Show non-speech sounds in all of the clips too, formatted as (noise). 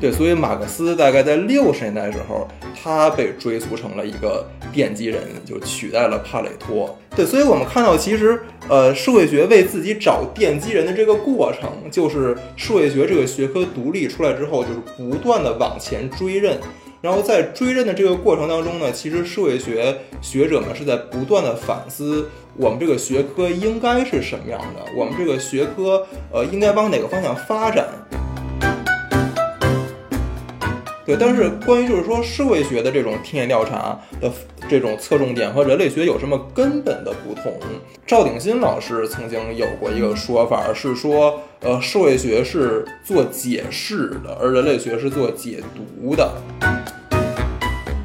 对，所以马克思大概在六十年代的时候，他被追溯成了一个奠基人，就取代了帕累托。对，所以我们看到，其实呃，社会学为自己找奠基人的这个过程，就是社会学这个学科独立出来之后，就是不断的往前追认。然后在追认的这个过程当中呢，其实社会学学者们是在不断的反思我们这个学科应该是什么样的，我们这个学科呃应该往哪个方向发展。对，但是关于就是说社会学的这种田野调查的这种侧重点和人类学有什么根本的不同？赵鼎新老师曾经有过一个说法，是说，呃，社会学是做解释的，而人类学是做解读的。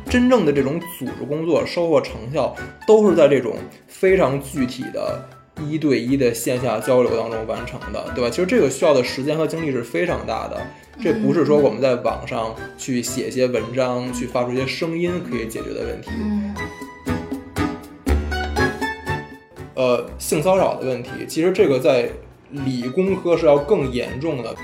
真正的这种组织工作收获成效，都是在这种非常具体的一对一的线下交流当中完成的，对吧？其实这个需要的时间和精力是非常大的，这不是说我们在网上去写一些文章、去发出一些声音可以解决的问题。呃，性骚扰的问题，其实这个在理工科是要更严重的。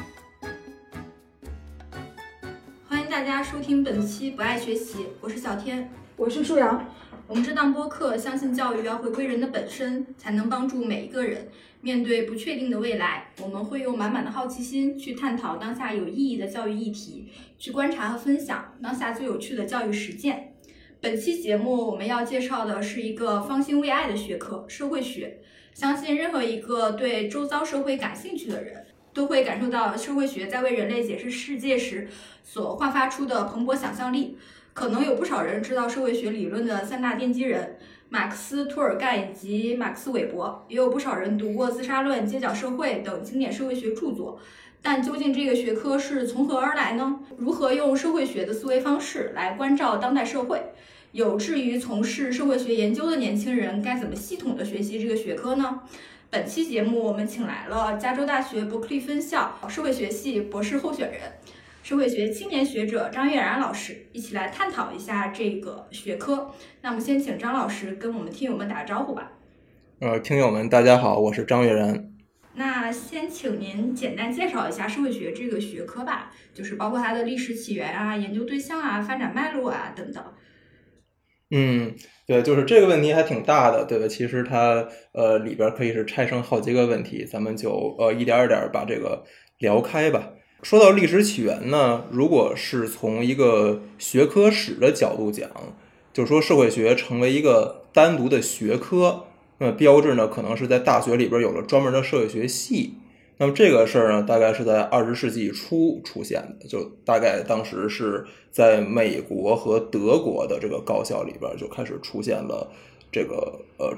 欢迎大家收听本期不爱学习，我是小天，我是舒阳。我们这档播客相信教育要回归人的本身，才能帮助每一个人面对不确定的未来。我们会用满满的好奇心去探讨当下有意义的教育议题，去观察和分享当下最有趣的教育实践。本期节目我们要介绍的是一个方兴未艾的学科——社会学。相信任何一个对周遭社会感兴趣的人。都会感受到社会学在为人类解释世界时所焕发出的蓬勃想象力。可能有不少人知道社会学理论的三大奠基人马克思、涂尔干以及马克思韦伯，也有不少人读过《自杀论》《街角社会》等经典社会学著作。但究竟这个学科是从何而来呢？如何用社会学的思维方式来关照当代社会？有志于从事社会学研究的年轻人该怎么系统的学习这个学科呢？本期节目，我们请来了加州大学伯克利分校社会学系博士候选人、社会学青年学者张悦然老师，一起来探讨一下这个学科。那么，先请张老师跟我们听友们打个招呼吧。呃，听友们，大家好，我是张悦然。那先请您简单介绍一下社会学这个学科吧，就是包括它的历史起源啊、研究对象啊、发展脉络啊等等。嗯。对，就是这个问题还挺大的，对吧？其实它呃里边可以是拆成好几个问题，咱们就呃一点一点把这个聊开吧。说到历史起源呢，如果是从一个学科史的角度讲，就是说社会学成为一个单独的学科，那么标志呢可能是在大学里边有了专门的社会学系。那么这个事儿呢，大概是在二十世纪初出现的，就大概当时是在美国和德国的这个高校里边就开始出现了这个呃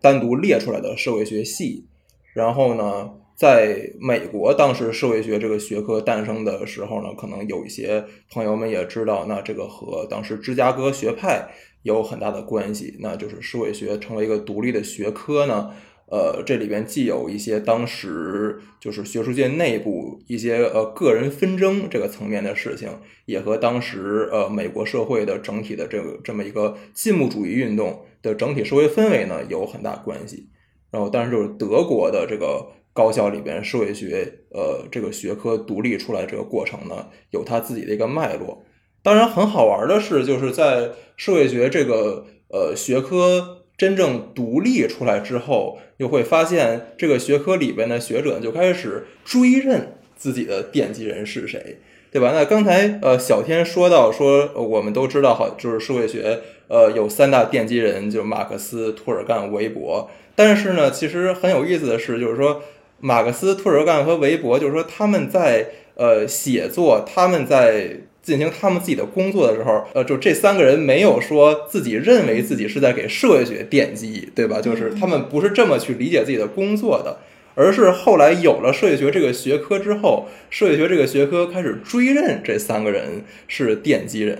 单独列出来的社会学系。然后呢，在美国当时社会学这个学科诞生的时候呢，可能有一些朋友们也知道，那这个和当时芝加哥学派有很大的关系，那就是社会学成为一个独立的学科呢。呃，这里边既有一些当时就是学术界内部一些呃个人纷争这个层面的事情，也和当时呃美国社会的整体的这个这么一个进步主义运动的整体社会氛围呢有很大关系。然后，但是就是德国的这个高校里边社会学呃这个学科独立出来这个过程呢，有它自己的一个脉络。当然，很好玩的是，就是在社会学这个呃学科。真正独立出来之后，又会发现这个学科里边的学者就开始追认自己的奠基人是谁，对吧？那刚才呃小天说到说，我们都知道好，就是社会学呃有三大奠基人，就马克思、涂尔干、韦伯。但是呢，其实很有意思的是，就是说马克思、托尔干和韦伯，就是说他们在呃写作，他们在。进行他们自己的工作的时候，呃，就这三个人没有说自己认为自己是在给社会学奠基，对吧？就是他们不是这么去理解自己的工作的，而是后来有了社会学这个学科之后，社会学这个学科开始追认这三个人是奠基人。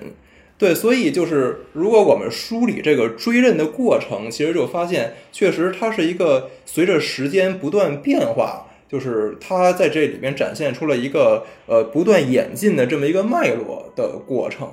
对，所以就是如果我们梳理这个追认的过程，其实就发现，确实它是一个随着时间不断变化。就是它在这里面展现出了一个呃不断演进的这么一个脉络的过程，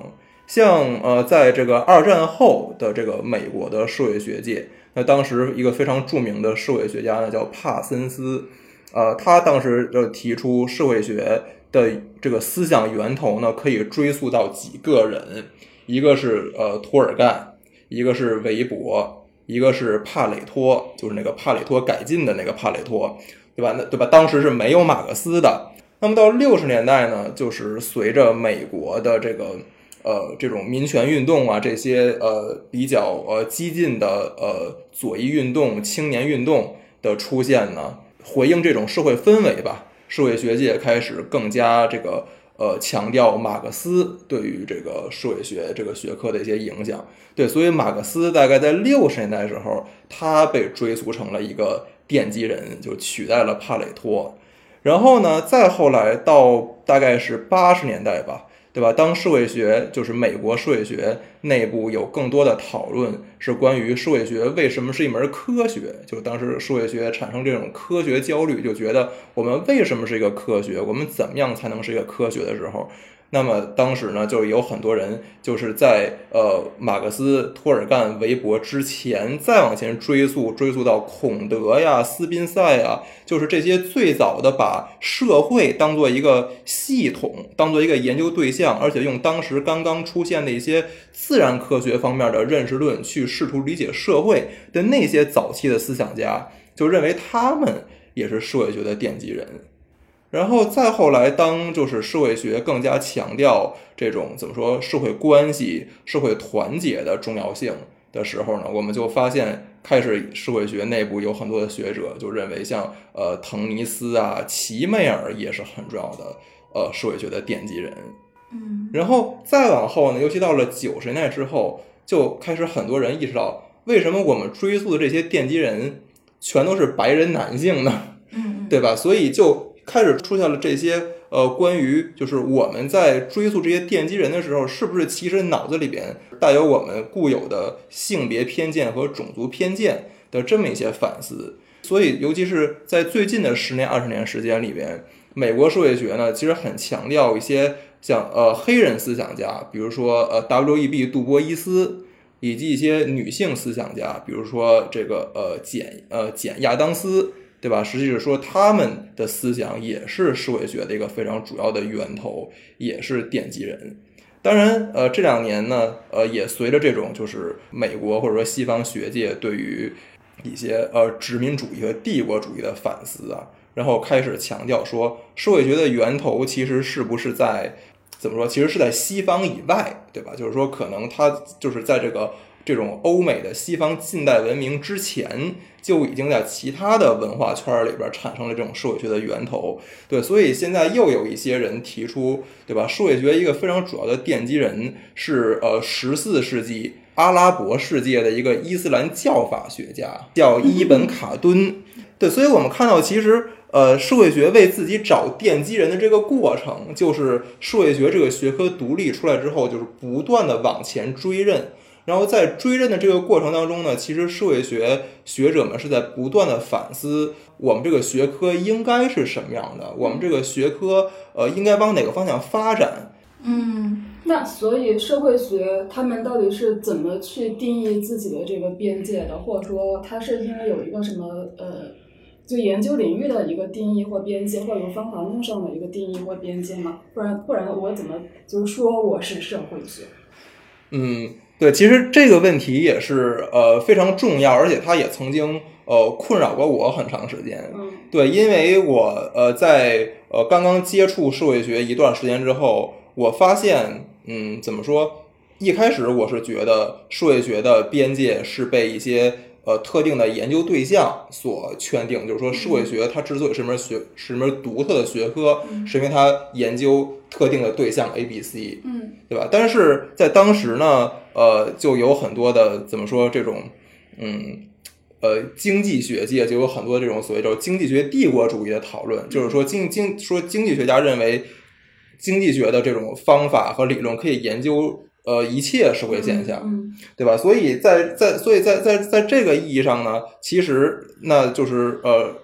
像呃在这个二战后的这个美国的社会学界，那当时一个非常著名的社会学家呢叫帕森斯，呃，他当时就提出社会学的这个思想源头呢，可以追溯到几个人，一个是呃托尔干，一个是韦伯，一个是帕累托，就是那个帕累托改进的那个帕累托，对吧？那对吧？当时是没有马克思的。那么到六十年代呢，就是随着美国的这个呃这种民权运动啊，这些呃比较呃激进的呃左翼运动、青年运动的出现呢，回应这种社会氛围吧，社会学界开始更加这个呃强调马克思对于这个社会学这个学科的一些影响。对，所以马克思大概在六十年代的时候，他被追溯成了一个奠基人，就取代了帕累托。然后呢，再后来到大概是八十年代吧，对吧？当社会学就是美国社会学内部有更多的讨论，是关于社会学为什么是一门科学，就当时社会学产生这种科学焦虑，就觉得我们为什么是一个科学，我们怎么样才能是一个科学的时候。那么当时呢，就有很多人就是在呃马克思、托尔干、韦伯之前，再往前追溯，追溯到孔德呀、斯宾塞呀，就是这些最早的把社会当做一个系统，当做一个研究对象，而且用当时刚刚出现的一些自然科学方面的认识论去试图理解社会的那些早期的思想家，就认为他们也是社会学的奠基人。然后再后来，当就是社会学更加强调这种怎么说社会关系、社会团结的重要性的时候呢，我们就发现开始社会学内部有很多的学者就认为，像呃滕尼斯啊、齐美尔也是很重要的呃社会学的奠基人。嗯，然后再往后呢，尤其到了九十年代之后，就开始很多人意识到，为什么我们追溯的这些奠基人全都是白人男性呢？嗯，对吧？所以就。开始出现了这些呃，关于就是我们在追溯这些奠基人的时候，是不是其实脑子里边带有我们固有的性别偏见和种族偏见的这么一些反思？所以，尤其是在最近的十年、二十年时间里边，美国社会学呢，其实很强调一些像呃黑人思想家，比如说呃 W.E.B. 杜波伊斯，以及一些女性思想家，比如说这个呃简呃简亚当斯。对吧？实际是说，他们的思想也是社会学的一个非常主要的源头，也是奠基人。当然，呃，这两年呢，呃，也随着这种就是美国或者说西方学界对于一些呃殖民主义和帝国主义的反思啊，然后开始强调说，社会学的源头其实是不是在怎么说？其实是在西方以外，对吧？就是说，可能它就是在这个。这种欧美的西方近代文明之前就已经在其他的文化圈里边产生了这种社会学的源头，对，所以现在又有一些人提出，对吧？社会学一个非常主要的奠基人是呃十四世纪阿拉伯世界的一个伊斯兰教法学家，叫伊本卡敦，对，所以我们看到其实呃社会学为自己找奠基人的这个过程，就是社会学这个学科独立出来之后，就是不断的往前追认。然后在追认的这个过程当中呢，其实社会学学者们是在不断的反思我们这个学科应该是什么样的，我们这个学科呃应该往哪个方向发展。嗯，那所以社会学他们到底是怎么去定义自己的这个边界的，或者说它是因为有一个什么呃，就研究领域的一个定义或边界，或者方法论上的一个定义或边界吗？不然不然我怎么就是说我是社会学？嗯。对，其实这个问题也是呃非常重要，而且它也曾经呃困扰过我很长时间。嗯，对，因为我呃在呃刚刚接触社会学一段时间之后，我发现，嗯，怎么说？一开始我是觉得社会学的边界是被一些呃特定的研究对象所圈定，就是说社会学它之所以是门学是门独特的学科，是因为它研究特定的对象 A、B、C，嗯，对吧？但是在当时呢。呃，就有很多的怎么说这种，嗯，呃，经济学界就有很多这种所谓叫经济学帝国主义的讨论，就是说经经说经济学家认为经济学的这种方法和理论可以研究呃一切社会现象，对吧？所以在在所以在在在这个意义上呢，其实那就是呃，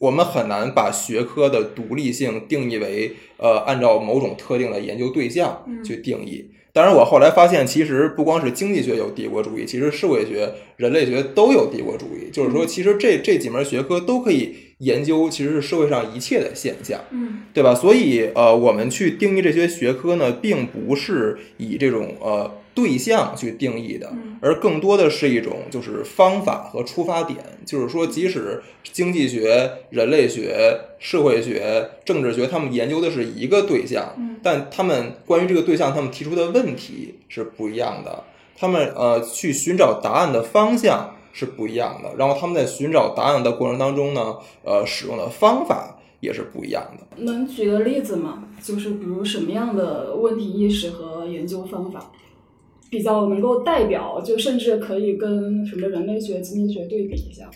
我们很难把学科的独立性定义为呃按照某种特定的研究对象去定义。当然，我后来发现，其实不光是经济学有帝国主义，其实社会学、人类学都有帝国主义。就是说，其实这这几门学科都可以研究其实是社会上一切的现象，嗯对吧？所以呃，我们去定义这些学科呢，并不是以这种呃对象去定义的，嗯而更多的是一种就是方法和出发点。就是说，即使经济学、人类学、社会学、政治学，他们研究的是一个对象，嗯但他们关于这个对象，他们提出的问题是不一样的。他们呃去寻找答案的方向是不一样的，然后他们在寻找答案的过程当中呢，呃，使用的方法也是不一样的。能举个例子吗？就是比如什么样的问题意识和研究方法比较能够代表，就甚至可以跟什么人类学、经济学对比一下。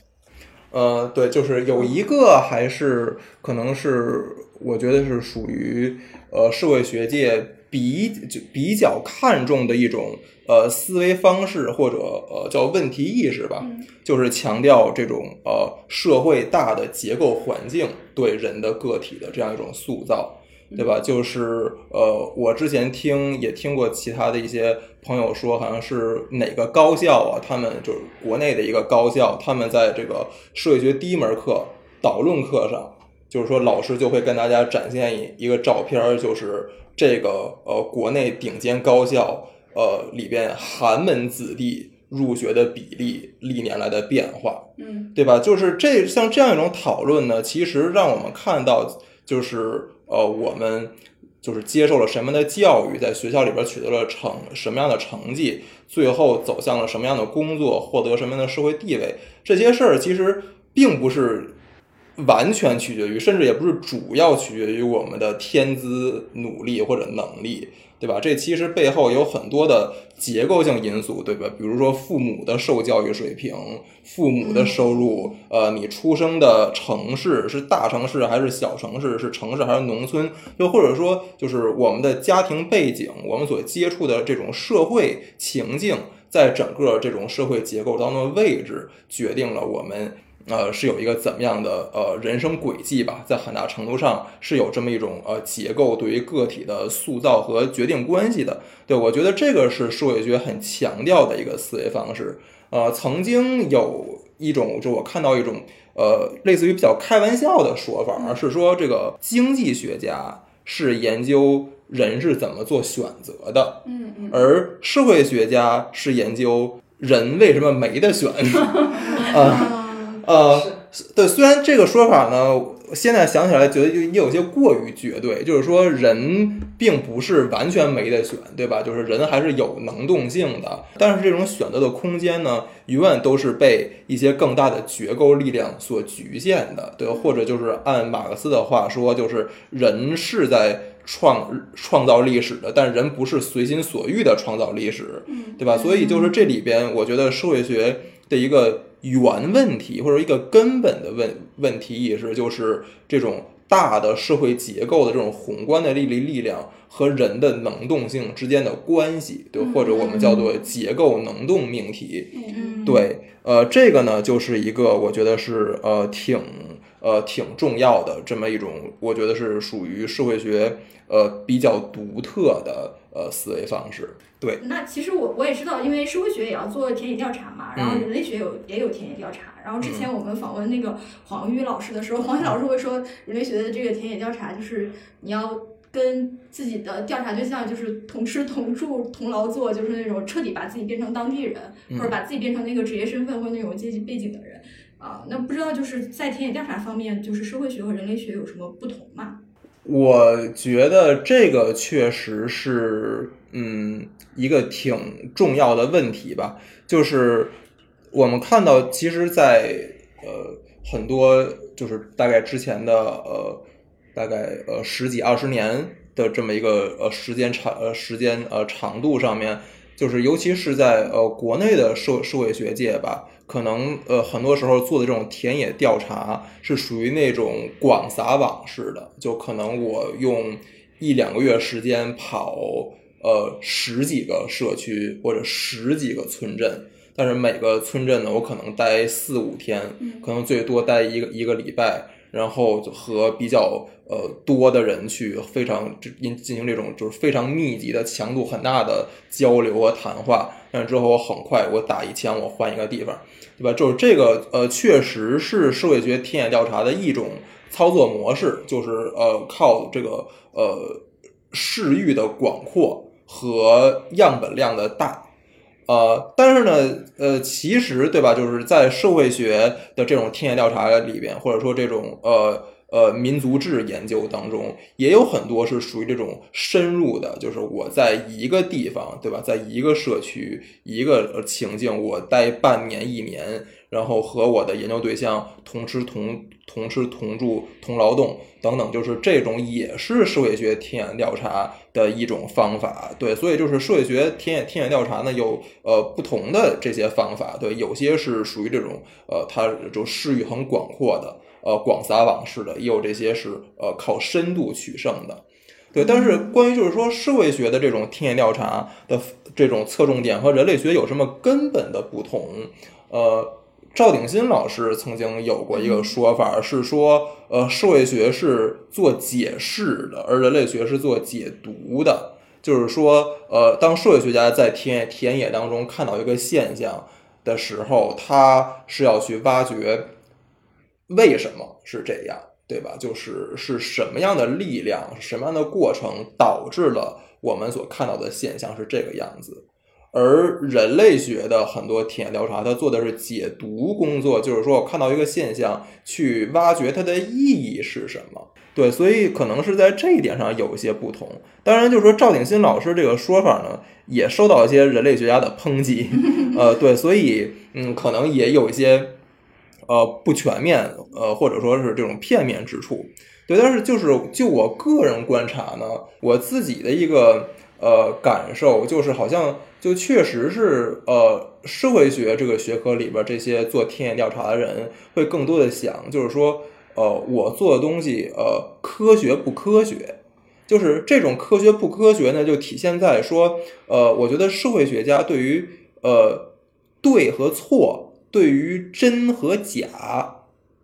呃，对，就是有一个还是可能是我觉得是属于呃社会学界比就比较看重的一种呃思维方式或者呃叫问题意识吧，嗯就是强调这种呃社会大的结构环境对人的个体的这样一种塑造。对吧？就是呃，我之前听也听过其他的一些朋友说，好像是哪个高校啊，他们就是国内的一个高校，他们在这个社会学第一门课导论课上，就是说老师就会跟大家展现一一个照片，就是这个呃国内顶尖高校呃里边寒门子弟入学的比例历年来的变化。嗯对吧？就是这像这样一种讨论呢，其实让我们看到，就是呃，我们就是接受了什么的教育，在学校里边取得了成什么样的成绩，最后走向了什么样的工作，获得什么样的社会地位，这些事儿其实并不是完全取决于，甚至也不是主要取决于我们的天资、努力或者能力，对吧？这其实背后有很多的结构性因素，对吧？比如说父母的受教育水平、父母的收入，呃，你出生的城市是大城市还是小城市，是城市还是农村，又或者说就是我们的家庭背景，我们所接触的这种社会情境，在整个这种社会结构当中的位置，决定了我们。呃，是有一个怎么样的呃人生轨迹吧，在很大程度上是有这么一种呃结构对于个体的塑造和决定关系的。对我觉得这个是社会学很强调的一个思维方式。呃，曾经有一种，就我看到一种呃类似于比较开玩笑的说法，是说这个经济学家是研究人是怎么做选择的，嗯嗯而社会学家是研究人为什么没得选。(laughs) (laughs) 呃，对，虽然这个说法呢，现在想起来觉得也有些过于绝对，就是说人并不是完全没得选，对吧？就是人还是有能动性的，但是这种选择的空间呢，永远都是被一些更大的结构力量所局限的，对，或者就是按马克思的话说，就是人是在创创造历史的，但人不是随心所欲的创造历史，对吧？所以就是这里边，我觉得社会学的一个原问题或者一个根本的问问题意识，就是这种大的社会结构的这种宏观的力力力量和人的能动性之间的关系，对，或者我们叫做结构能动命题。对，呃，这个呢，就是一个我觉得是呃挺呃挺重要的这么一种，我觉得是属于社会学呃比较独特的呃思维方式。对，那其实我我也知道，因为社会学也要做田野调查嘛，然后嗯人类学有也有田野调查。然后之前我们访问那个黄玉老师的时候，黄玉老师会说，人类学的这个田野调查就是你要跟自己的调查对象就是同吃同住同劳作，就是那种彻底把自己变成当地人，嗯或者把自己变成那个职业身份或那种阶级背景的人。啊，那不知道就是在田野调查方面，就是社会学和人类学有什么不同吗？我觉得这个确实是，嗯，一个挺重要的问题吧。就是我们看到，其实在，呃很多就是大概之前的呃大概呃十几二十年的这么一个呃时间长呃时间呃长度上面，就是尤其是在呃国内的社社会学界吧，可能呃很多时候做的这种田野调查是属于那种广撒网式的，就可能我用一两个月时间跑呃十几个社区或者十几个村镇。但是每个村镇呢，我可能待四五天，可能最多待一个一个礼拜，然后和比较呃多的人去非常进进行这种就是非常密集的强度很大的交流和谈话，但之后我很快我打一枪我换一个地方，对吧？就是这个呃确实是社会学田野调查的一种操作模式，就是呃靠这个呃视域的广阔和样本量的大。呃，但是呢，呃，其实对吧？就是在社会学的这种田野调查里边，或者说这种呃呃民族志研究当中，也有很多是属于这种深入的，就是我在一个地方，对吧？在一个社区一个情境，我待半年一年，然后和我的研究对象同吃同同吃同住同劳动等等，就是这种也是社会学田野调查。的一种方法，对，所以就是社会学田野田野调查呢，有呃不同的这些方法，对，有些是属于这种呃，它就视域很广阔的，呃，广撒网式的，也有这些是呃靠深度取胜的，对。但是关于就是说社会学的这种田野调查的这种侧重点和人类学有什么根本的不同？呃。赵鼎新老师曾经有过一个说法，是说，呃，社会学是做解释的，而人类学是做解读的。就是说，呃，当社会学家在田野田野当中看到一个现象的时候，他是要去挖掘为什么是这样，对吧？就是是什么样的力量，什么样的过程导致了我们所看到的现象是这个样子。而人类学的很多田野调查，它做的是解读工作，就是说我看到一个现象，去挖掘它的意义是什么。对，所以可能是在这一点上有一些不同。当然，就是说赵鼎新老师这个说法呢，也受到一些人类学家的抨击。呃，对，所以嗯，可能也有一些呃不全面，呃，或者说是这种片面之处。对，但是就是就我个人观察呢，我自己的一个。呃，感受就是好像就确实是呃，社会学这个学科里边这些做田野调查的人会更多的想，就是说，呃，我做的东西呃，科学不科学？就是这种科学不科学呢，就体现在说，呃，我觉得社会学家对于呃对和错，对于真和假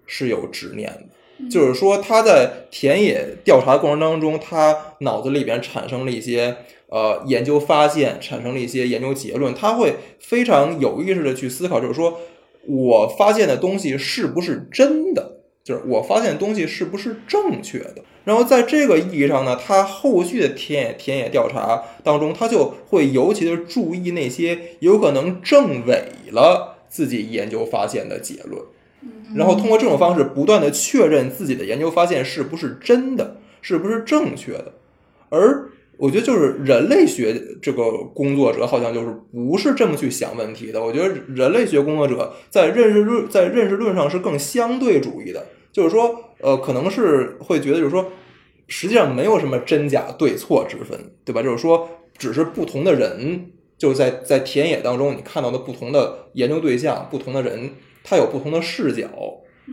是有执念的。就是说，他在田野调查过程当中，他脑子里边产生了一些呃研究发现，产生了一些研究结论，他会非常有意识的去思考，就是说我发现的东西是不是真的，就是我发现的东西是不是正确的。然后在这个意义上呢，他后续的田野田野调查当中，他就会尤其的注意那些有可能证伪了自己研究发现的结论。然后通过这种方式不断的确认自己的研究发现是不是真的，是不是正确的。而我觉得就是人类学这个工作者好像就是不是这么去想问题的。我觉得人类学工作者在认识论在认识论上是更相对主义的，就是说，呃，可能是会觉得就是说，实际上没有什么真假对错之分，对吧？就是说，只是不同的人就是在在田野当中你看到的不同的研究对象，不同的人。他有不同的视角，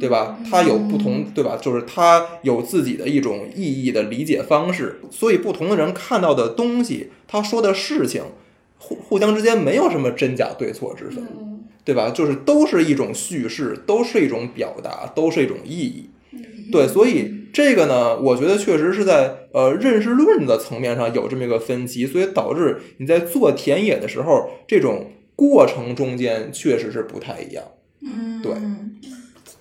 对吧？他有不同，对吧？就是他有自己的一种意义的理解方式，所以不同的人看到的东西，他说的事情，互互相之间没有什么真假对错之分，对吧？就是都是一种叙事，都是一种表达，都是一种意义。对，所以这个呢，我觉得确实是在呃认识论的层面上有这么一个分歧，所以导致你在做田野的时候，这种过程中间确实是不太一样。嗯，对，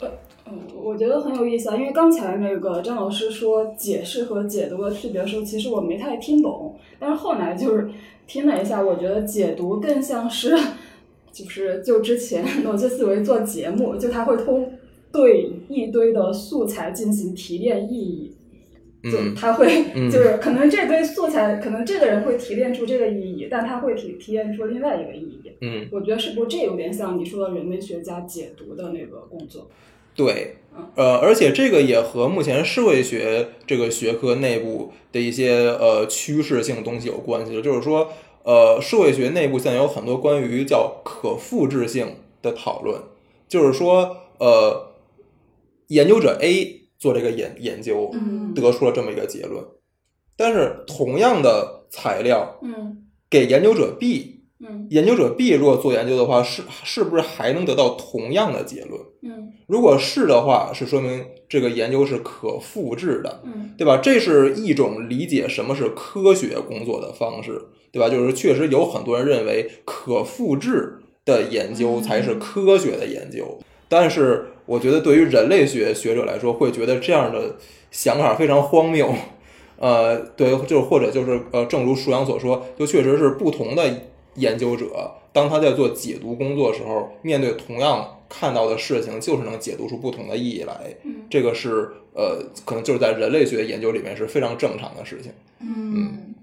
呃，嗯，我觉得很有意思啊，因为刚才那个张老师说解释和解读的区别的时候，其实我没太听懂，但是后来就是听了一下，我觉得解读更像是，就是就之前 (laughs) 逻辑思维做节目，就他会通对一堆的素材进行提炼意义。就他会，就是可能这堆素材，可能这个人会提炼出这个意义，但他会提提炼出另外一个意义。嗯，我觉得是不是这有点像你说的人类学家解读的那个工作？对，呃，而且这个也和目前社会学这个学科内部的一些呃趋势性东西有关系就是说，呃，社会学内部现在有很多关于叫可复制性的讨论，就是说，呃，研究者 A。做这个研研究，得出了这么一个结论。但是同样的材料，嗯，给研究者 B，嗯，研究者 B 如果做研究的话，是是不是还能得到同样的结论？嗯，如果是的话，是说明这个研究是可复制的，嗯对吧？这是一种理解什么是科学工作的方式，对吧？就是确实有很多人认为可复制的研究才是科学的研究，但是我觉得对于人类学学者来说，会觉得这样的想法非常荒谬。呃，对，就是或者就是呃，正如舒阳所说，就确实是不同的研究者，当他在做解读工作的时候，面对同样看到的事情，就是能解读出不同的意义来。嗯这个是呃，可能就是在人类学研究里面是非常正常的事情。嗯，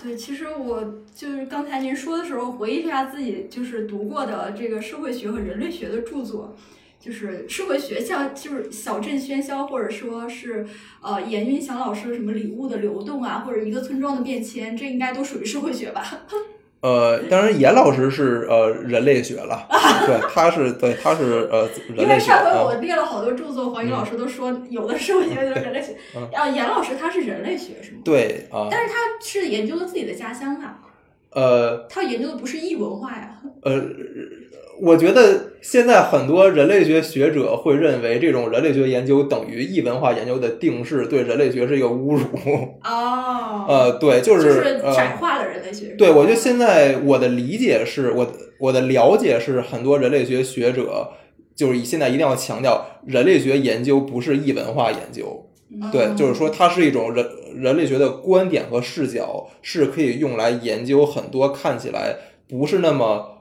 对，其实我就是刚才您说的时候，回忆一下自己就是读过的这个社会学和人类学的著作，就是社会学像就是小镇喧嚣，或者说是呃严云祥老师的什么礼物的流动啊，或者一个村庄的变迁，这应该都属于社会学吧？(laughs) 呃，当然，严老师是呃人类学了，(laughs) 对，他是对他是呃人因为上回我啊，列了好多著作，黄宇老师都说有的社会学，有的人类学 (laughs) 嗯，啊，严老师他是人类学是吗？对啊，但是他是研究了自己的家乡啊，呃他研究的不是异文化呀。呃，我觉得现在很多人类学学者会认为这种人类学研究等于异文化研究的定式，对人类学是一个侮辱。哦，呃，对，就就是呃，窄化了人类学。对，我觉得现在我的理解是，我我的了解是，很多人类学学者就是现在一定要强调，人类学研究不是异文化研究，嗯对，就是说它是一种人人类学的观点和视角，是可以用来研究很多看起来不是那么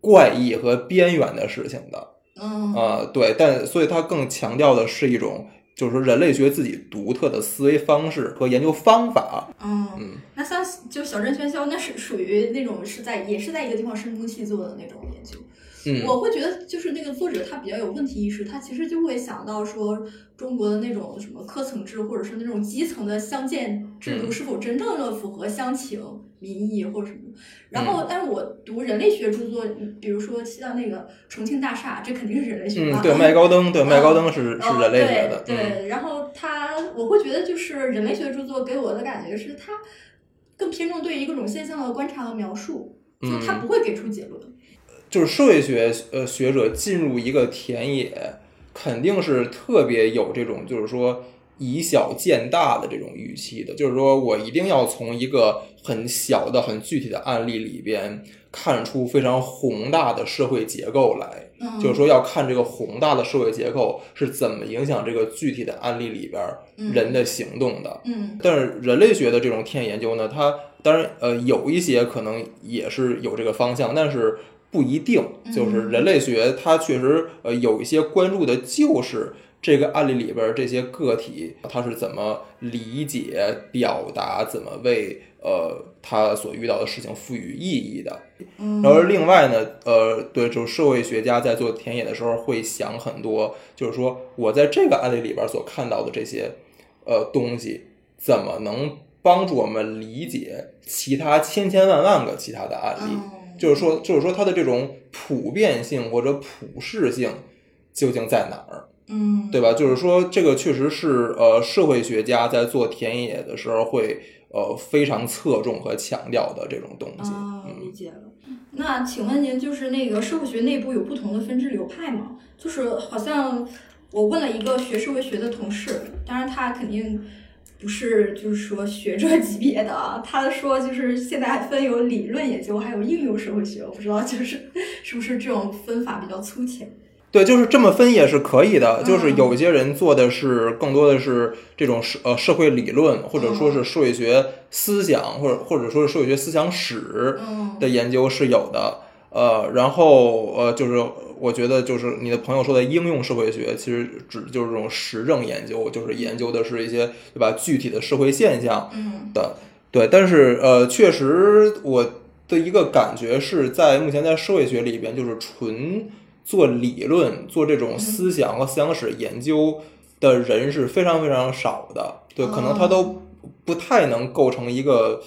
怪异和边缘的事情的。嗯啊、对，但所以它更强调的是一种，就是说人类学自己独特的思维方式和研究方法。嗯嗯，那像就小镇喧嚣，那是属于那种是在也是在一个地方深耕细作的那种研究。嗯，我会觉得，就是那个作者他比较有问题意识，他其实就会想到说，中国的那种什么科层制，或者是那种基层的乡建制度嗯是否真正的符合乡情民意或者什么。然嗯后，但是我读人类学著作，嗯比如说像那个重庆大厦，这肯定是人类学嘛。嗯，对，麦高登，对，嗯麦高登是是哦人类学的，对对，然后他，我会觉得就是人类学著作给我的感觉是，他更偏重对于一种现象的观察和描述，就他嗯不会给出结论。就是社会学呃学者进入一个田野，肯定是特别有这种就是说以小见大的这种预期的，就是说我一定要从一个很小的、很具体的案例里边看出非常宏大的社会结构来。嗯，就是说要看这个宏大的社会结构是怎么影响这个具体的案例里边人的行动的。嗯但是人类学的这种田野研究呢，它当然呃有一些可能也是有这个方向，但是不一定。就是人类学它确实呃有一些关注的就是这个案例里边儿这些个体他是怎么理解、表达，怎么为呃他所遇到的事情赋予意义的。嗯，然后另外呢，呃，对，就是社会学家在做田野的时候会想很多，就是说我在这个案例里边所看到的这些呃东西，怎么能帮助我们理解其他千千万万个其他的案例？嗯就是说，就是说它的这种普遍性或者普适性究竟在哪儿？嗯，对吧？就是说，这个确实是呃，社会学家在做田野的时候会呃非常侧重和强调的这种东西。啊，理嗯，解了。那请问您，就是那个社会学内部有不同的分支流派吗？就是好像我问了一个学社会学的同事，当然他肯定不是就是说学者级别的啊，他说就是现在还分有理论研究，还有应用社会学，我不知道就是 (laughs) 是不是这种分法比较粗浅。对，就是这么分也是可以的。就是嗯有些人做的是更多的是这种社呃社会理论，或者说是社会学思想，或者或者说是社会学思想史嗯的研究是有的。呃，然后呃，就是我觉得就是你的朋友说的应用社会学，其实指就是这种实证研究，就是研究的是一些对吧具体的社会现象嗯的。对，但是呃，确实我的一个感觉是在目前在社会学里边，就是纯做理论、做这种思想和思想史研究的人是非常非常少的。对，可能他都不太能构成一个。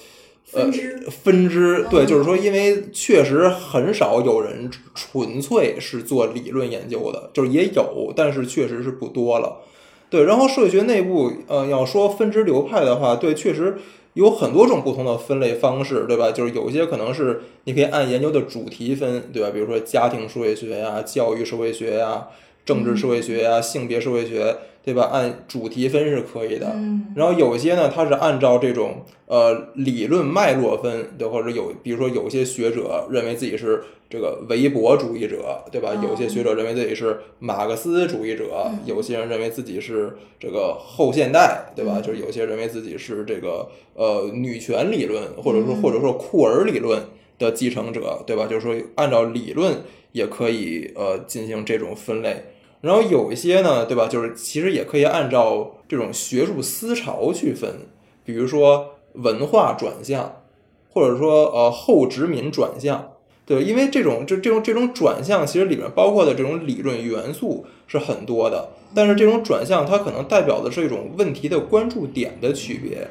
呃分支，分支对，嗯就是说，因为确实很少有人纯粹是做理论研究的，就是也有，但是确实是不多了。对，然后社会学内部，呃，要说分支流派的话，对，确实有很多种不同的分类方式，对吧？就是有一些可能是你可以按研究的主题分，对吧？比如说家庭社会学呀、教育社会学呀、政治社会学呀、性别社会学，对吧？按主题分是可以的。嗯然后有些呢，它是按照这种呃理论脉络分，对，或者有比如说有些学者认为自己是这个韦伯主义者，对吧？哦有些学者认为自己是马克思主义者，嗯有些人认为自己是这个后现代，对吧？嗯就是有些认为自己是这个呃女权理论，或者说嗯或者说库尔理论的继承者，对吧？就是说按照理论也可以呃进行这种分类。然后有一些呢，对吧？就是其实也可以按照这种学术思潮去分，比如说文化转向，或者说呃后殖民转向，对，因为这种这这种这种转向，其实里面包括的这种理论元素是很多的，但是这种转向它可能代表的是一种问题的关注点的区别。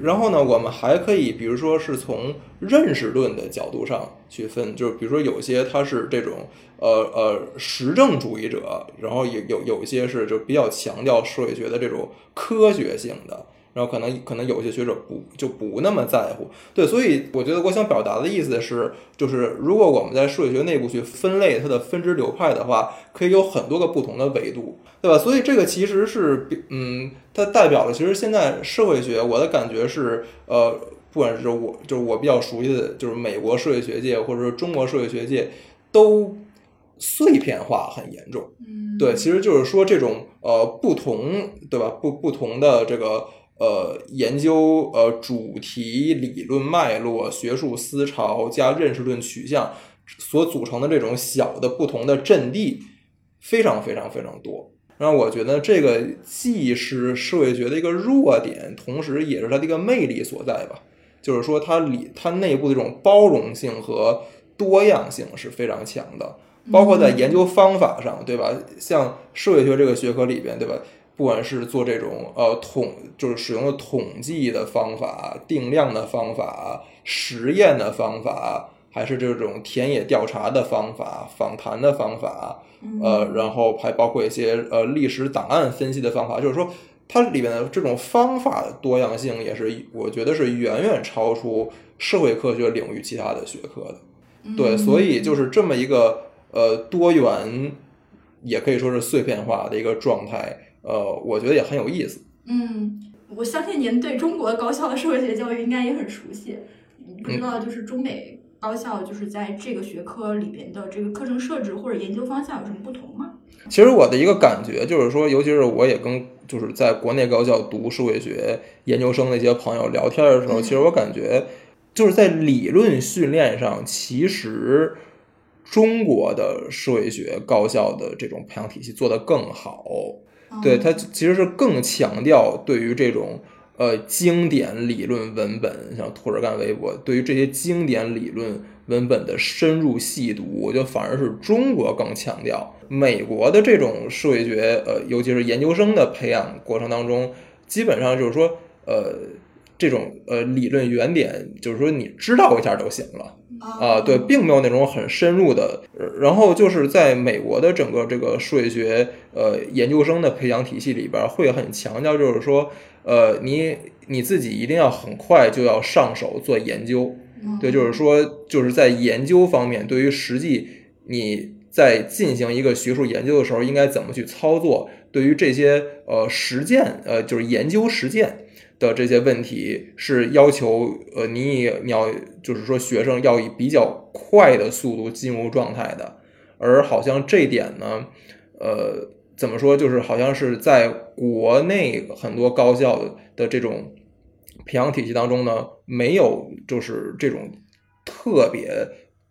然后呢，我们还可以，比如说是从认识论的角度上去分，就是比如说有些它是这种呃呃实证主义者，然后有有有一些是就比较强调社会学的这种科学性的，然后可能可能有些学者不就不那么在乎。对，所以我觉得我想表达的意思是，就是如果我们在社会学内部去分类它的分支流派的话，可以有很多个不同的维度，对吧？所以这个其实是嗯，它代表了其实现在社会学，我的感觉是呃。不管是我就是我比较熟悉的，就是美国社会学界或者说中国社会学界，都碎片化很严重。嗯，对，其实就是说这种呃不同，对吧？不不同的这个呃研究呃主题、理论脉络、学术思潮加认识论取向所组成的这种小的不同的阵地，非常非常非常多。然后我觉得这个既是社会学的一个弱点，同时也是它的一个魅力所在吧。就是说它里它内部的这种包容性和多样性是非常强的。包括在研究方法上，对吧？像社会学这个学科里边，对吧？不管是做这种呃统，就是使用的统计的方法、定量的方法、实验的方法，还是这种田野调查的方法、访谈的方法，呃，然后还包括一些呃历史档案分析的方法，就是说它里面的这种方法的多样性，也是我觉得是远远超出社会科学领域其他的学科的。对，所以就是这么一个呃多元，也可以说是碎片化的一个状态，呃，我觉得也很有意思。嗯，我相信您对中国高校的社会学教育应该也很熟悉。不知道就是中美高校就是在这个学科里边的这个课程设置或者研究方向有什么不同吗？其实我的一个感觉就是说，尤其是我也跟就是在国内高校读社会学研究生的一些朋友聊天的时候，嗯其实我感觉就是在理论训练上，其实中国的社会学高校的这种培养体系做得更好。对嗯它其实是更强调对于这种呃经典理论文本，像托尔干、韦伯，对于这些经典理论文本的深入细读，我觉得反而是中国更强调。美国的这种社会学，呃，尤其是研究生的培养过程当中，基本上就是说，呃，这种呃理论原点，就是说你知道一下就行了。啊，对，并没有那种很深入的。呃然后就是在美国的整个这个数学学呃研究生的培养体系里边，会很强调，就是说，呃，你你自己一定要很快就要上手做研究。对，就是说，就是在研究方面，对于实际你在进行一个学术研究的时候，应该怎么去操作，对于这些呃实践，呃，就是研究实践。的这些问题是要求，呃，你你要就是说学生要以比较快的速度进入状态的，而好像这点呢，呃，怎么说，就是好像是在国内很多高校的这种培养体系当中呢，没有就是这种特别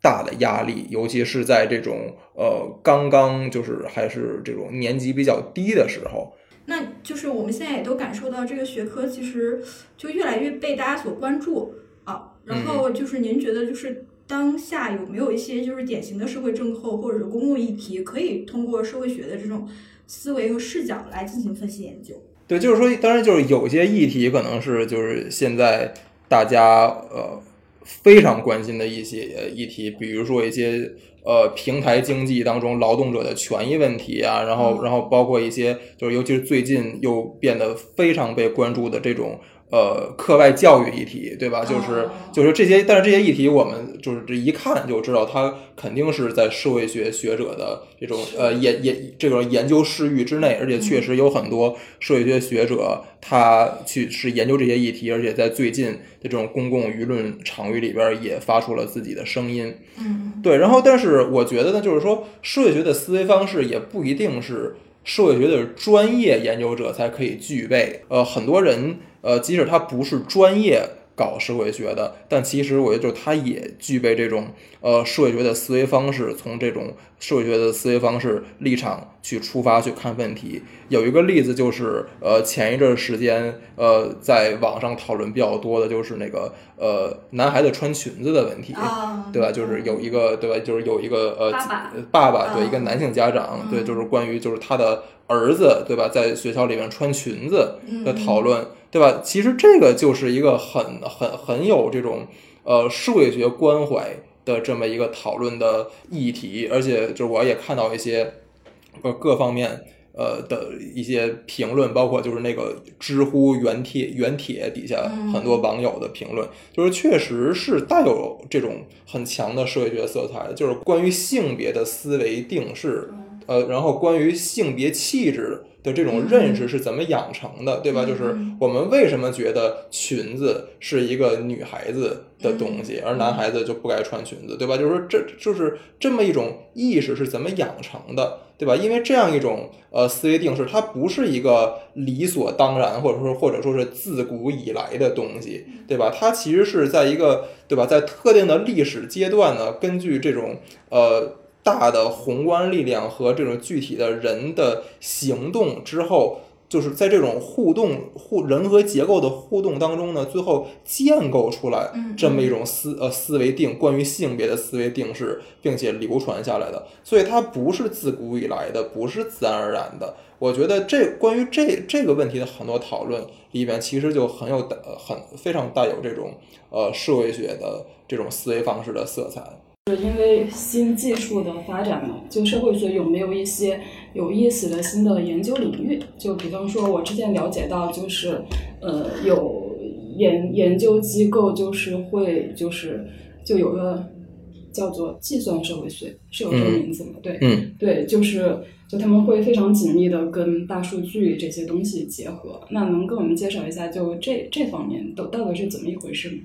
大的压力，尤其是在这种呃刚刚就是还是这种年级比较低的时候。那就是我们现在也都感受到这个学科其实就越来越被大家所关注啊。然后就是您觉得就是当下有没有一些就是典型的社会症候或者是公共议题，可以通过社会学的这种思维和视角来进行分析研究？对，就是说，当然就是有些议题可能是就是现在大家呃非常关心的一些议题，比如说一些呃平台经济当中劳动者的权益问题啊，然后然后包括一些就是尤其是最近又变得非常被关注的这种呃课外教育议题，对吧？就是哦就是这些，但是这些议题我们就是这一看就知道，它肯定是在社会学学者的这种呃研研这种研究视域之内，而且确实有很多社会学学者他去是研究这些议题，而且在最近的这种公共舆论场域里边也发出了自己的声音。嗯对，然后但是我觉得呢，就是说社会学的思维方式也不一定是社会学的专业研究者才可以具备。呃，很多人呃，即使他不是专业搞社会学的，但其实我觉得就是他也具备这种呃社会学的思维方式，从这种社会学的思维方式立场去出发去看问题。有一个例子就是呃前一阵儿时间呃在网上讨论比较多的就是那个呃男孩子穿裙子的问题。啊，对吧？就是有一个对吧？就是有一个呃爸爸对嗯一个男性家长嗯对，就是关于就是他的儿子对吧，在学校里面穿裙子的讨论对吧？其实这个就是一个很很很有这种呃社会学关怀的这么一个讨论的议题，而且就我也看到一些呃各方面。呃的一些评论，包括就是那个知乎原帖原帖底下嗯很多网友的评论，就是确实是带有这种很强的社会学色彩，就是关于性别的思维定式，呃，然后关于性别气质的这种认识是怎么养成的，对吧？就是我们为什么觉得裙子是一个女孩子的东西，而男孩子就不该穿裙子，对吧？就是说这就是这么一种意识是怎么养成的，对吧？因为这样一种呃思维定式，它不是一个理所当然，或者说或者说是自古以来的东西，对吧？它其实是在一个对吧，在特定的历史阶段呢，根据这种呃大的宏观力量和这种具体的人的行动之后。就是在这种互动互人和结构的互动当中呢，最后建构出来嗯这么一种思呃思维定关于性别的思维定式，并且流传下来的，所以它不是自古以来的，不是自然而然的。我觉得这关于这这个问题的很多讨论里边，其实就很有带很非常带有这种呃社会学的这种思维方式的色彩。因为新技术的发展嘛，就社会学有没有一些有意思的新的研究领域？就比方说，我之前了解到，就是呃，有研研究机构就是会就是就有个叫做计算社会学，是有这个名字吗？对，嗯对，就是就他们会非常紧密的跟大数据这些东西结合。那能跟我们介绍一下，就这这方面都到底是怎么一回事吗？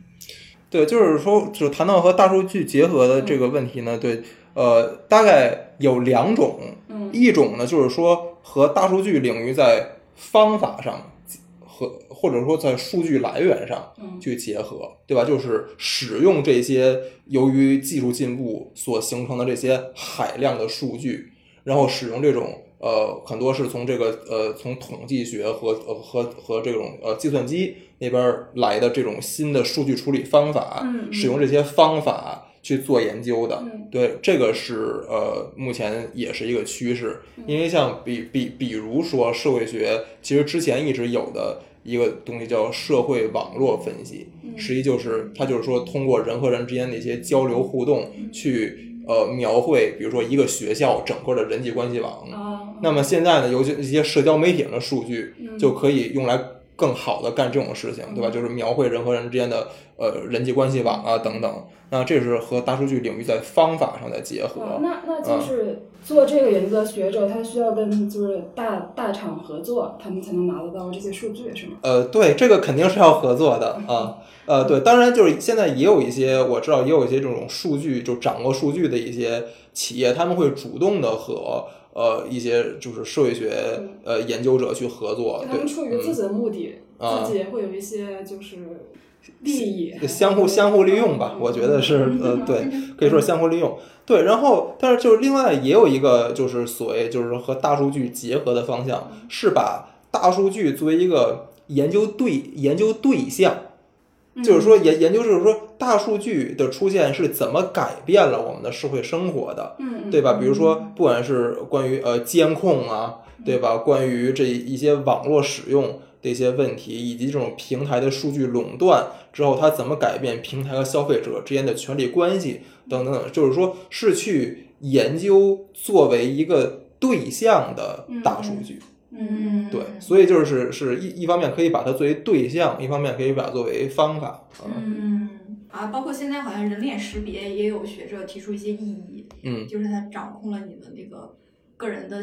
对，就是说，就谈到和大数据结合的这个问题呢，对，呃，大概有两种，嗯一种呢就是说和大数据领域在方法上和或者说在数据来源上嗯去结合，对吧？就是使用这些由于技术进步所形成的这些海量的数据，然后使用这种呃很多是从这个呃从统计学和呃和和这种呃计算机那边儿来的这种新的数据处理方法，使用这些方法去做研究的。嗯。对，这个是呃，目前也是一个趋势，因为像比比比如说社会学，其实之前一直有的一个东西叫社会网络分析，实际就是它就是说通过人和人之间的一些交流互动去呃描绘，比如说一个学校整个的人际关系网。啊，那么现在呢，尤其一些社交媒体上的数据嗯就可以用来更好的干这种事情，对吧？就是描绘人和人之间的呃人际关系网啊等等。那这是和大数据领域在方法上的结合。啊，那那就是做这个研究的学者，他需要跟就是大大厂合作，他们才能拿得到这些数据，是吗？呃，对，这个肯定是要合作的啊。呃，对，当然就是现在也有一些我知道也有一些这种数据就掌握数据的一些企业，他们会主动的和呃一些就是社会学呃研究者去合作，他对，们出于自己的目的，啊自己也会有一些就是利益，相互相互利用吧，我觉得是呃 (laughs) 对，可以说是相互利用。对，然后但是就是另外也有一个就是所谓就是和大数据结合的方向，是把大数据作为一个研究对研究对象。就是说研研究就是说大数据的出现是怎么改变了我们的社会生活的，嗯，嗯，对吧？比如说不管是关于呃监控啊，对吧？关于这一些网络使用的一些问题，以及这种平台的数据垄断之后，它怎么改变平台和消费者之间的权利关系等等等，就是说是去研究作为一个对象的大数据。嗯对，所以就是是一一方面可以把它作为对象，一方面可以把它作为方法。嗯嗯啊，包括现在好像人脸识别也有学者提出一些异议，嗯就是它掌控了你的那个个人的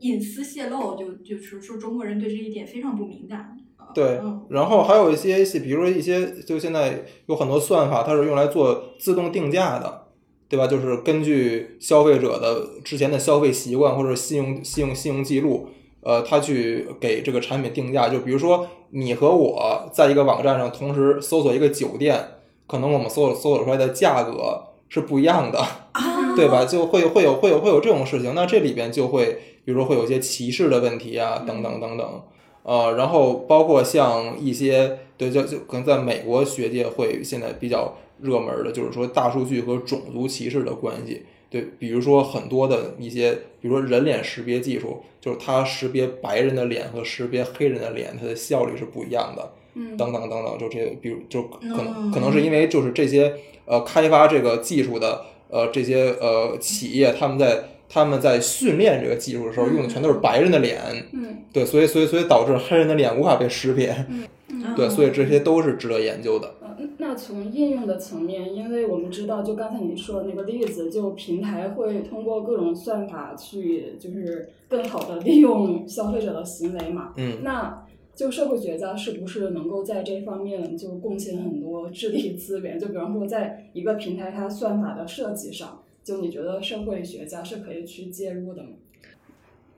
隐私泄露，就就是说中国人对这一点非常不敏感。啊对嗯，然后还有一些，比如说一些，就现在有很多算法，它是用来做自动定价的，对吧？就是根据消费者的之前的消费习惯或者信用信用信用记录，呃，他去给这个产品定价。就比如说你和我在一个网站上同时搜索一个酒店，可能我们搜索搜索出来的价格是不一样的。啊，对吧？就会会有会有会有这种事情，那这里边就会，比如说会有一些歧视的问题啊，等等等等，呃，然后包括像一些对，就就可能在美国学界会现在比较热门的，就是说大数据和种族歧视的关系。对，比如说很多的一些，比如说人脸识别技术，就是它识别白人的脸和识别黑人的脸，它的效率是不一样的。嗯等等等等，就这个，比如就可能嗯可能是因为就是这些呃开发这个技术的呃这些呃企业，他们在他们在训练这个技术的时候用的全都是白人的脸，嗯对，所以所以所以导致黑人的脸无法被识别，嗯对，所以这些都是值得研究的。呃，那从应用的层面，因为我们知道，就刚才你说的那个例子，就平台会通过各种算法去，就是更好的利用消费者的行为嘛。嗯那就社会学家是不是能够在这方面就贡献很多智力资源？就比方说，在一个平台它算法的设计上，就你觉得社会学家是可以去介入的吗？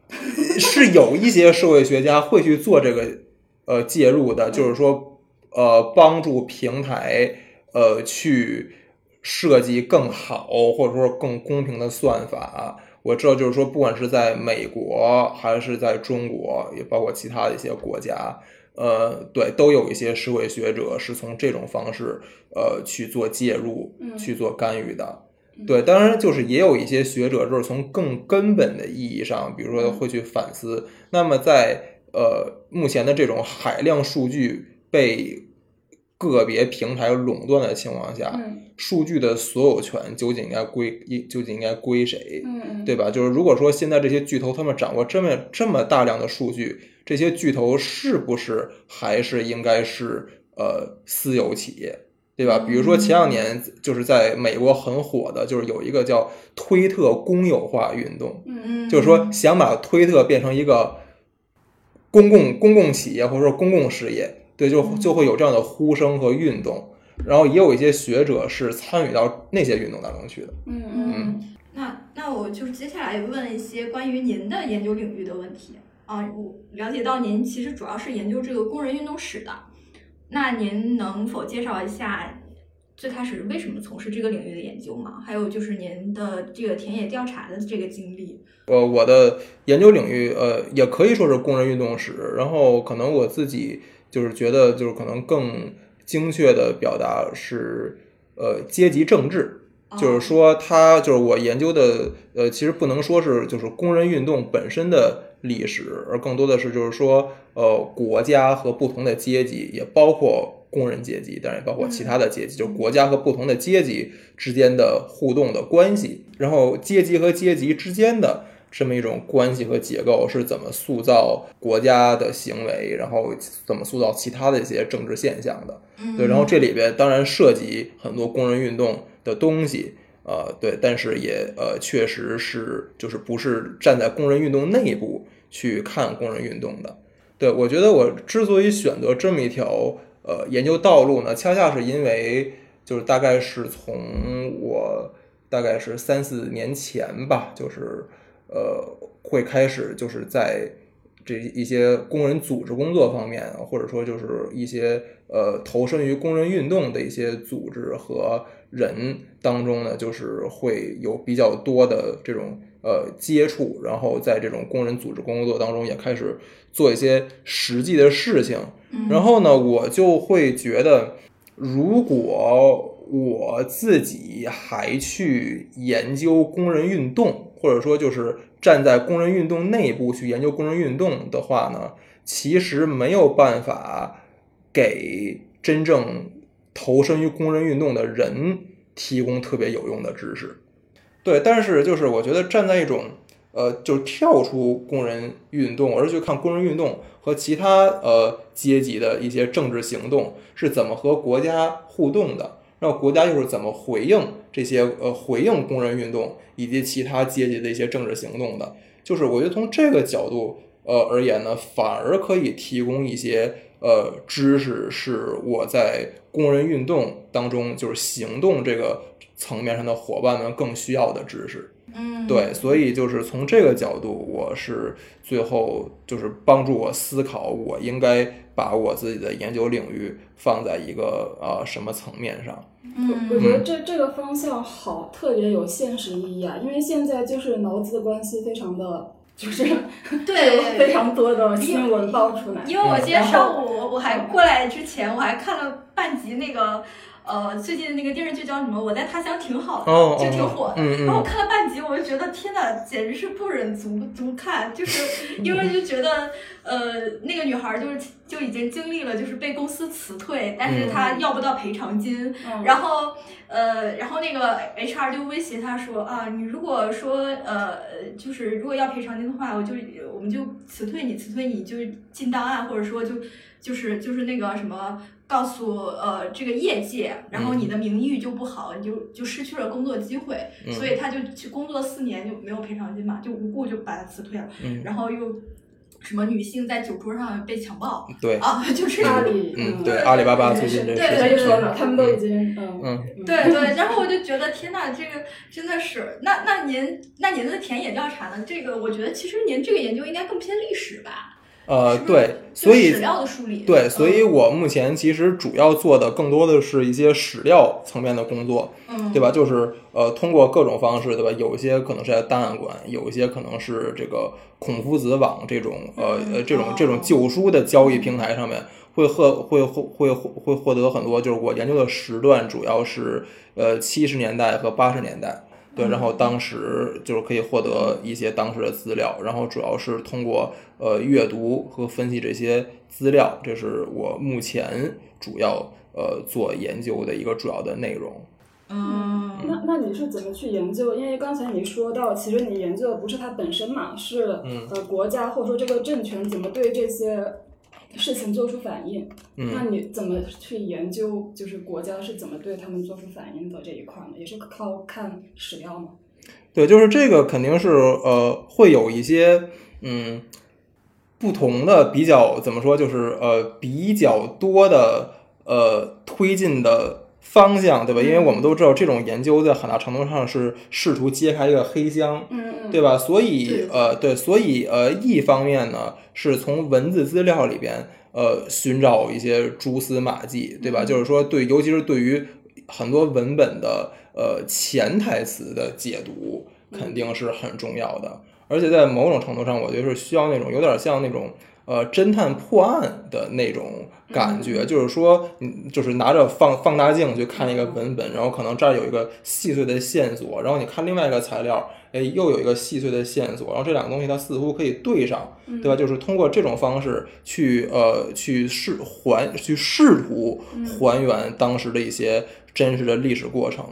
(laughs) 是有一些社会学家会去做这个呃介入的，就是说呃帮助平台呃去设计更好或者说更公平的算法。我知道，就是说，不管是在美国还是在中国，也包括其他的一些国家，呃，对，都有一些社会学者是从这种方式呃去做介入、嗯去做干预的。对，当然就是也有一些学者就是从更根本的意义上，比如说会去反思，那么在呃目前的这种海量数据被个别平台垄断的情况下，嗯数据的所有权究竟应该归一究竟应该归谁？对吧？就是如果说现在这些巨头他们掌握这么这么大量的数据，这些巨头是不是还是应该是呃私有企业，对吧？比如说前两年就是在美国很火的，就是有一个叫推特公有化运动，嗯就是说想把推特变成一个公共公共企业或者说公共事业，对，就就会有这样的呼声和运动。然后也有一些学者是参与到那些运动当中去的。嗯嗯嗯，那那我就是接下来问一些关于您的研究领域的问题啊。我了解到您其实主要是研究这个工人运动史的，那您能否介绍一下最开始为什么从事这个领域的研究吗？还有就是您的这个田野调查的这个经历。呃，我的研究领域呃也可以说是工人运动史，然后可能我自己就是觉得就是可能更精确的表达是呃阶级政治，就是说它就是我研究的呃其实不能说是就是工人运动本身的历史，而更多的是就是说呃国家和不同的阶级，也包括工人阶级，但是也包括其他的阶级，就是国家和不同的阶级之间的互动的关系，然后阶级和阶级之间的。这么一种关系和结构是怎么塑造国家的行为，然后怎么塑造其他的一些政治现象的？对，然后这里边当然涉及很多工人运动的东西，呃，对，但是也呃确实是就是不是站在工人运动内部去看工人运动的。对我觉得我之所以选择这么一条呃研究道路呢，恰恰是因为就是大概是从我大概是三四年前吧，就是。呃，会开始就是在这一些工人组织工作方面，或者说就是一些呃投身于工人运动的一些组织和人当中呢，就是会有比较多的这种呃接触，然后在这种工人组织工作当中也开始做一些实际的事情。然后呢，我就会觉得，如果我自己还去研究工人运动，或者说就是站在工人运动内部去研究工人运动的话呢，其实没有办法给真正投身于工人运动的人提供特别有用的知识。对，但是就是我觉得站在一种呃，就跳出工人运动，而去看工人运动和其他呃阶级的一些政治行动是怎么和国家互动的，然后国家又是怎么回应这些呃回应工人运动以及其他阶级的一些政治行动的。就是我觉得从这个角度呃而言呢，反而可以提供一些呃知识，是我在工人运动当中就是行动这个层面上的伙伴们更需要的知识。嗯，对，所以就是从这个角度，我是最后就是帮助我思考，我应该把我自己的研究领域放在一个呃什么层面上。嗯，我觉得这这个方向好，特别有现实意义啊！因为现在就是劳资关系非常的，就是对 (laughs) 非常多的新闻爆出来。因为我今天上午我还过来之前，我还看了半集那个。呃，最近那个电视剧叫什么？我在他乡挺好的，哦就挺火的。嗯嗯然后我看了半集，我就觉得天呐，简直是不忍足足看，就是 (laughs) 因为就觉得呃，那个女孩就是就已经经历了，就是被公司辞退，但是她要不到赔偿金，嗯然后呃，然后那个 HR 就威胁她说啊，你如果说呃，就是如果要赔偿金的话，我就我们就辞退你，辞退你就进档案，或者说就就是就是那个什么。告诉呃这个业界，然后你的名誉就不好，你就就失去了工作机会，嗯。所以他就去工作四年就没有赔偿金嘛，就无故就把他辞退了，嗯，然后又什么女性在酒桌上被强暴对，啊，(laughs) 就这种。阿里，嗯，对，阿里巴巴最近这对事情可以说了，他们都已经嗯。嗯。对对，然后我就觉得天呐，这个真的是，那那您那您的田野调查呢？这个我觉得其实您这个研究应该更偏历史吧？呃，对，所以史料的梳理。对，所以嗯我目前其实主要做的更多的是一些史料层面的工作，嗯，对吧？就是呃，通过各种方式，对吧？有一些可能是在档案馆，有一些可能是这个孔夫子网这种呃呃这种这种旧书的交易平台上面，会获会会会会获得很多，就是我研究的时段主要是呃七十年代和八十年代。对，然后当时就是可以获得一些当时的资料，然后主要是通过呃阅读和分析这些资料，这是我目前主要呃做研究的一个主要的内容。嗯，那那你是怎么去研究？因为刚才你说到，其实你研究的不是它本身嘛，是嗯呃国家或者说这个政权怎么对这些事情做出反应。嗯那你怎么去研究，就是国家是怎么对他们做出反应的这一块呢？也是靠看史料吗？对，就是这个肯定是呃会有一些嗯不同的比较怎么说，就是呃比较多的呃推进的方向，对吧？因为我们都知道这种研究在很大程度上是试图揭开一个黑箱，嗯嗯，对吧？所以呃，对，所以呃，一方面呢，是从文字资料里边呃寻找一些蛛丝马迹，对吧？嗯就是说对，尤其是对于很多文本的呃潜台词的解读，肯定是很重要的。而且在某种程度上，我觉得是需要那种有点像那种呃侦探破案的那种感觉，就是说，你就是拿着放放大镜去看一个文本，然后可能这儿有一个细碎的线索，然后你看另外一个材料，哎，又有一个细碎的线索，然后这两个东西它似乎可以对上，对吧？就是通过这种方式去呃去试还去试图还原当时的一些真实的历史过程。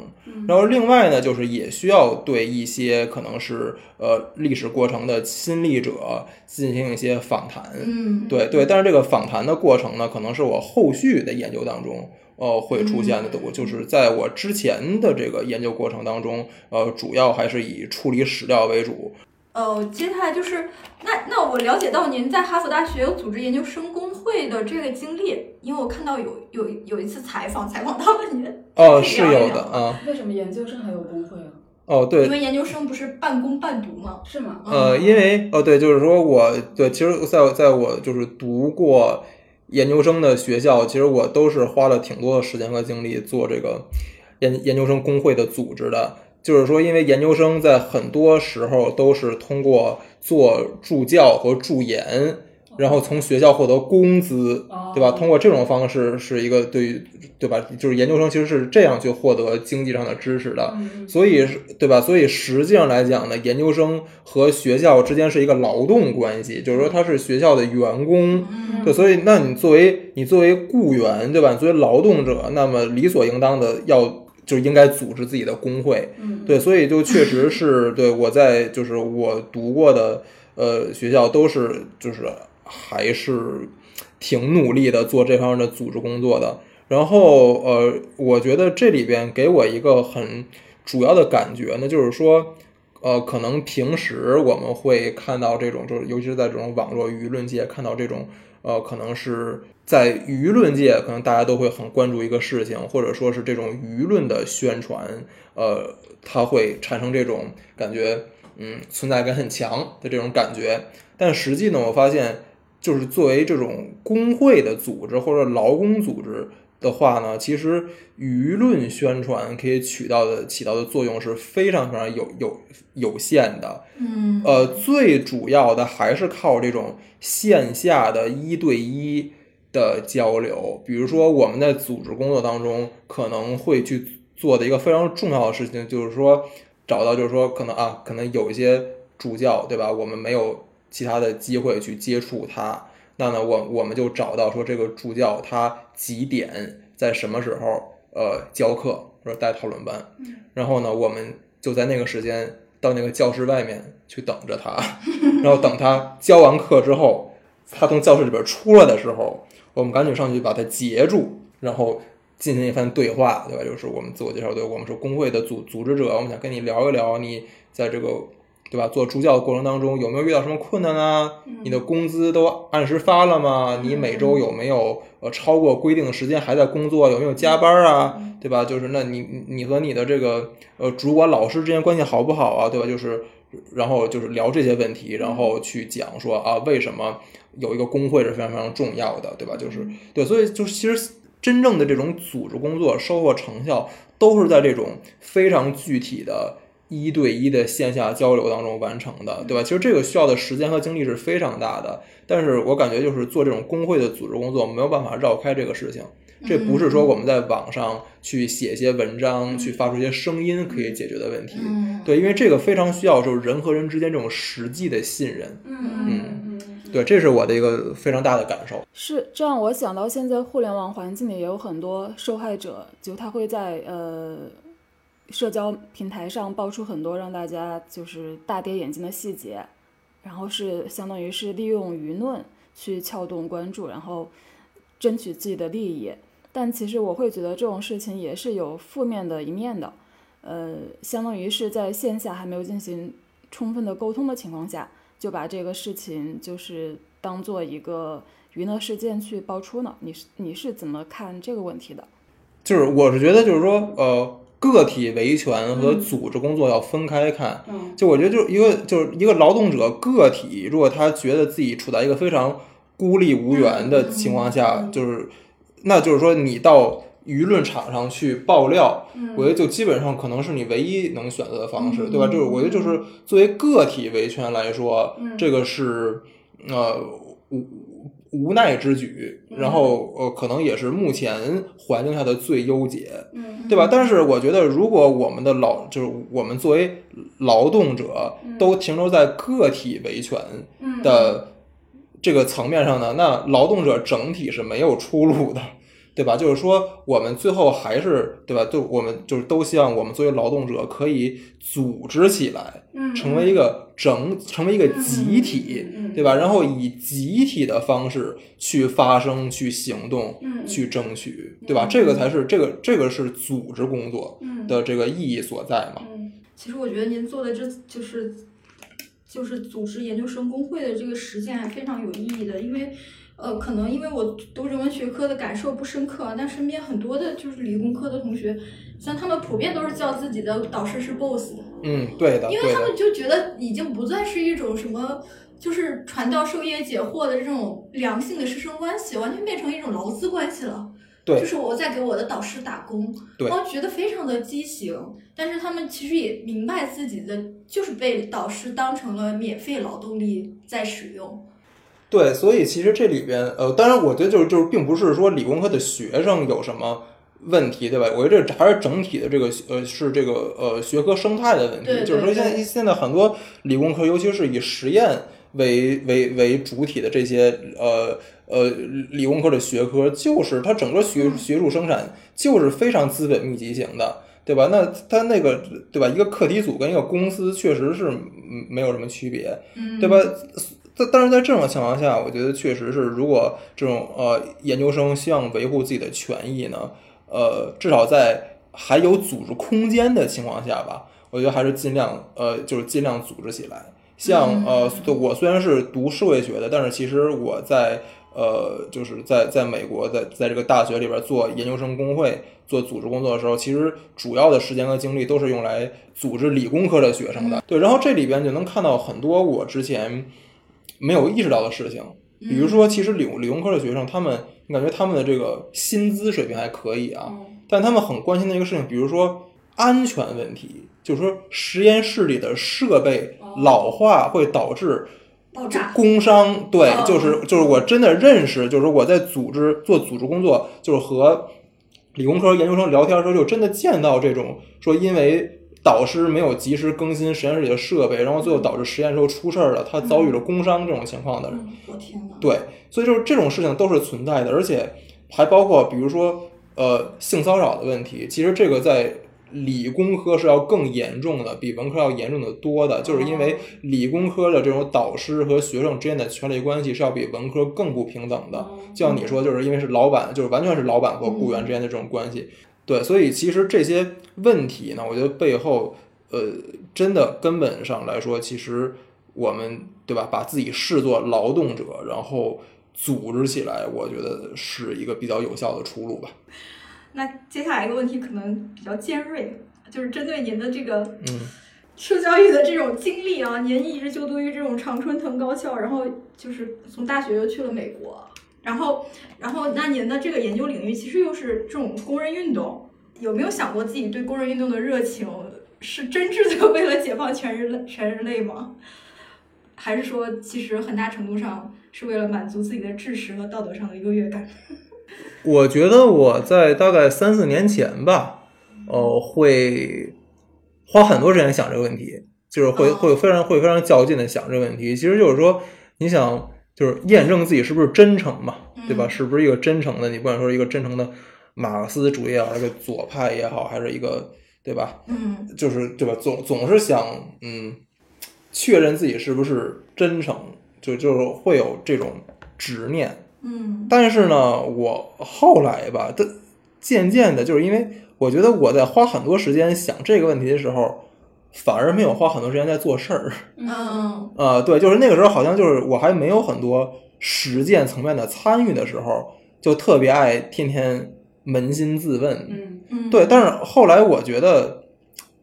然后另外呢，就是也需要对一些可能是呃历史过程的亲历者进行一些访谈。嗯，对对，但是这个访谈的过程呢，可能是我后续的研究当中。呃，会出现的，我就是在我之前的这个研究过程当中，呃，主要还是以处理史料为主。呃，接下来就是那那我了解到您在哈佛大学有组织研究生工会的这个经历，因为我看到有有有一次采访，采访到了您。哦，是有的啊。为什么研究生还有工会啊？哦，对因，为研究生不是半工半读吗？是吗？呃，因为哦，对，就是说我对，其实在在我就是读过研究生的学校，其实我都是花了挺多的时间和精力做这个研研究生工会的组织的。就是说，因为研究生在很多时候都是通过做助教和助研，然后从学校获得工资，哦对吧？通过这种方式是一个对于对吧？就是研究生其实是这样去获得经济上的支持的。嗯所以对吧？所以实际上来讲呢，研究生和学校之间是一个劳动关系，就是说他是学校的员工。嗯对，所以那你作为你作为雇员，对吧？你作为劳动者，那么理所应当的要就应该组织自己的工会。嗯，对，所以就确实是对我在就是我读过的呃学校都是就是还是挺努力的做这方面的组织工作的。然后呃，我觉得这里边给我一个很主要的感觉呢，就是说。呃，可能平时我们会看到这种，就是尤其是在这种网络舆论界看到这种，呃，可能是在舆论界，可能大家都会很关注一个事情，或者说是这种舆论的宣传，呃，它会产生这种感觉，嗯，存在感很强的这种感觉。但实际呢，我发现，就是作为这种工会的组织或者劳工组织。的话呢，其实舆论宣传可以起到的起到的作用是非常非常有有有限的。嗯，呃，最主要的还是靠这种线下的一对一的交流。比如说，我们在组织工作当中可能会去做的一个非常重要的事情，就是说找到，就是说可能啊，可能有一些助教，对吧？我们没有其他的机会去接触他。那呢，我我们就找到说这个助教他几点在什么时候呃教课或者带讨论班，然后呢，我们就在那个时间到那个教室外面去等着他，(laughs) 然后等他教完课之后，他从教室里边出来的时候，我们赶紧上去把他截住，然后进行一番对话，对吧？就是我们自我介绍，对，我们是工会的组组织者，我们想跟你聊一聊你在这个。对吧？做助教的过程当中，有没有遇到什么困难啊？你的工资都按时发了吗？你每周有没有呃超过规定的时间还在工作？有没有加班啊？对吧？就是那你你和你的这个呃主管老师之间关系好不好啊？对吧？就是然后就是聊这些问题，然后去讲说啊，为什么有一个工会是非常非常重要的，对吧？就是对，所以就是其实真正的这种组织工作收获成效，都是在这种非常具体的。一对一的线下交流当中完成的，对吧？其实这个需要的时间和精力是非常大的，但是我感觉就是做这种工会的组织工作，没有办法绕开这个事情。这不是说我们在网上去写一些文章，去发出一些声音可以解决的问题。对，因为这个非常需要就是人和人之间这种实际的信任。嗯嗯嗯，对，这是我的一个非常大的感受。是这样，我想到现在互联网环境里也有很多受害者，就他会在呃。社交平台上爆出很多让大家就是大跌眼镜的细节，然后是相当于是利用舆论去撬动关注，然后争取自己的利益。但其实我会觉得这种事情也是有负面的一面的，呃，相当于是在线下还没有进行充分的沟通的情况下，就把这个事情就是当做一个娱乐事件去爆出呢？你是你是怎么看这个问题的？就是我是觉得就是说，呃。个体维权和组织工作要分开看，就我觉得就是一个就是一个劳动者个体，如果他觉得自己处在一个非常孤立无援的情况下，就是那就是说你到舆论场上去爆料，我觉得就基本上可能是你唯一能选择的方式，对吧？就是我觉得就是作为个体维权来说，这个是呃无无奈之举，然后呃可能也是目前环境下的最优解。对吧？但是我觉得，如果我们的劳就是我们作为劳动者都停留在个体维权的这个层面上呢，那劳动者整体是没有出路的，对吧？就是说，我们最后还是对吧？就我们就是都希望我们作为劳动者可以组织起来，成为一个整，成为一个集体，对吧？然后以集体的方式去发声、去行动。去争取，对吧？这个才是这个这个是组织工作的这个意义所在嘛。嗯，其实我觉得您做的这就是就是组织研究生工会的这个实践还非常有意义的，因为呃，可能因为我读人文学科的感受不深刻，但身边很多的就是理工科的同学，像他们普遍都是叫自己的导师是 boss。嗯，对的，因为他们就觉得已经不再是一种什么。就是传道授业解惑的这种良性的师生关系，完全变成一种劳资关系了。对，就是我在给我的导师打工，对，然后觉得非常的畸形。但是他们其实也明白自己的就是被导师当成了免费劳动力在使用。对，所以其实这里边，呃，当然我觉得就是就是，并不是说理工科的学生有什么问题，对吧？我觉得这还是整体的这个呃，是这个呃学科生态的问题。就是说，现在现在很多理工科，尤其是以实验。为为为主体的这些呃呃理工科的学科，就是它整个学学术生产就是非常资本密集型的，对吧？那它那个对吧？一个课题组跟一个公司确实是嗯没有什么区别，嗯，对吧？但但是在这种情况下，我觉得确实是，如果这种呃研究生希望维护自己的权益呢，呃，至少在还有组织空间的情况下吧，我觉得还是尽量呃，就是尽量组织起来。像呃，我虽然是读社会学的，但是其实我在呃，就是在在美国在在这个大学里边做研究生工会做组织工作的时候，其实主要的时间和精力都是用来组织理工科的学生的。对，然后这里边就能看到很多我之前没有意识到的事情，比如说，其实理理工科的学生，他们你感觉他们的这个薪资水平还可以啊，但他们很关心的一个事情，比如说安全问题，就是说实验室里的设备老化会导致爆炸，工伤。对哦，就是就是我真的认识，就是我在组织做组织工作，就是和理工科研究生聊天的时候，就真的见到这种说因为。导师没有及时更新实验室里的设备，然后最后导致实验时候出事儿了，他遭遇了工伤这种情况的人，嗯，我天呐，对，所以就是这种事情都是存在的，而且还包括比如说呃性骚扰的问题，其实这个在理工科是要更严重的，比文科要严重的多的，就是因为理工科的这种导师和学生之间的权力关系是要比文科更不平等的。就像你说，就是因为是老板，就是完全是老板和雇员之间的这种关系。对，所以其实这些问题呢，我觉得背后，呃，真的根本上来说，其实我们对吧，把自己视作劳动者，然后组织起来，我觉得是一个比较有效的出路吧。那接下来一个问题可能比较尖锐，就是针对您的这个嗯受教育的这种经历啊，您一直就读于这种常春藤高校，然后就是从大学又去了美国，然后然后那您的这个研究领域其实又是这种工人运动，有没有想过自己对工人运动的热情是真挚的 (laughs) 为了解放全人类全人类吗？还是说其实很大程度上是为了满足自己的知识和道德上的优越感？(laughs) 我觉得我在大概三四年前吧，呃，会花很多时间想这个问题，就是会哦会非常会非常较劲的想这个问题。其实就是说，你想就是验证自己是不是真诚嘛，对吧？嗯是不是一个真诚的？你不管说一个真诚的马克思主义也好，一个左派也好，还是一个对吧？嗯就是对吧？总总是想嗯，确认自己是不是真诚，就就是会有这种执念。嗯但是呢，我后来吧，的渐渐的，就是因为我觉得我在花很多时间想这个问题的时候，反而没有花很多时间在做事儿。嗯啊，对，就是那个时候好像就是我还没有很多实践层面的参与的时候，就特别爱天天扪心自问。嗯嗯，对，但是后来我觉得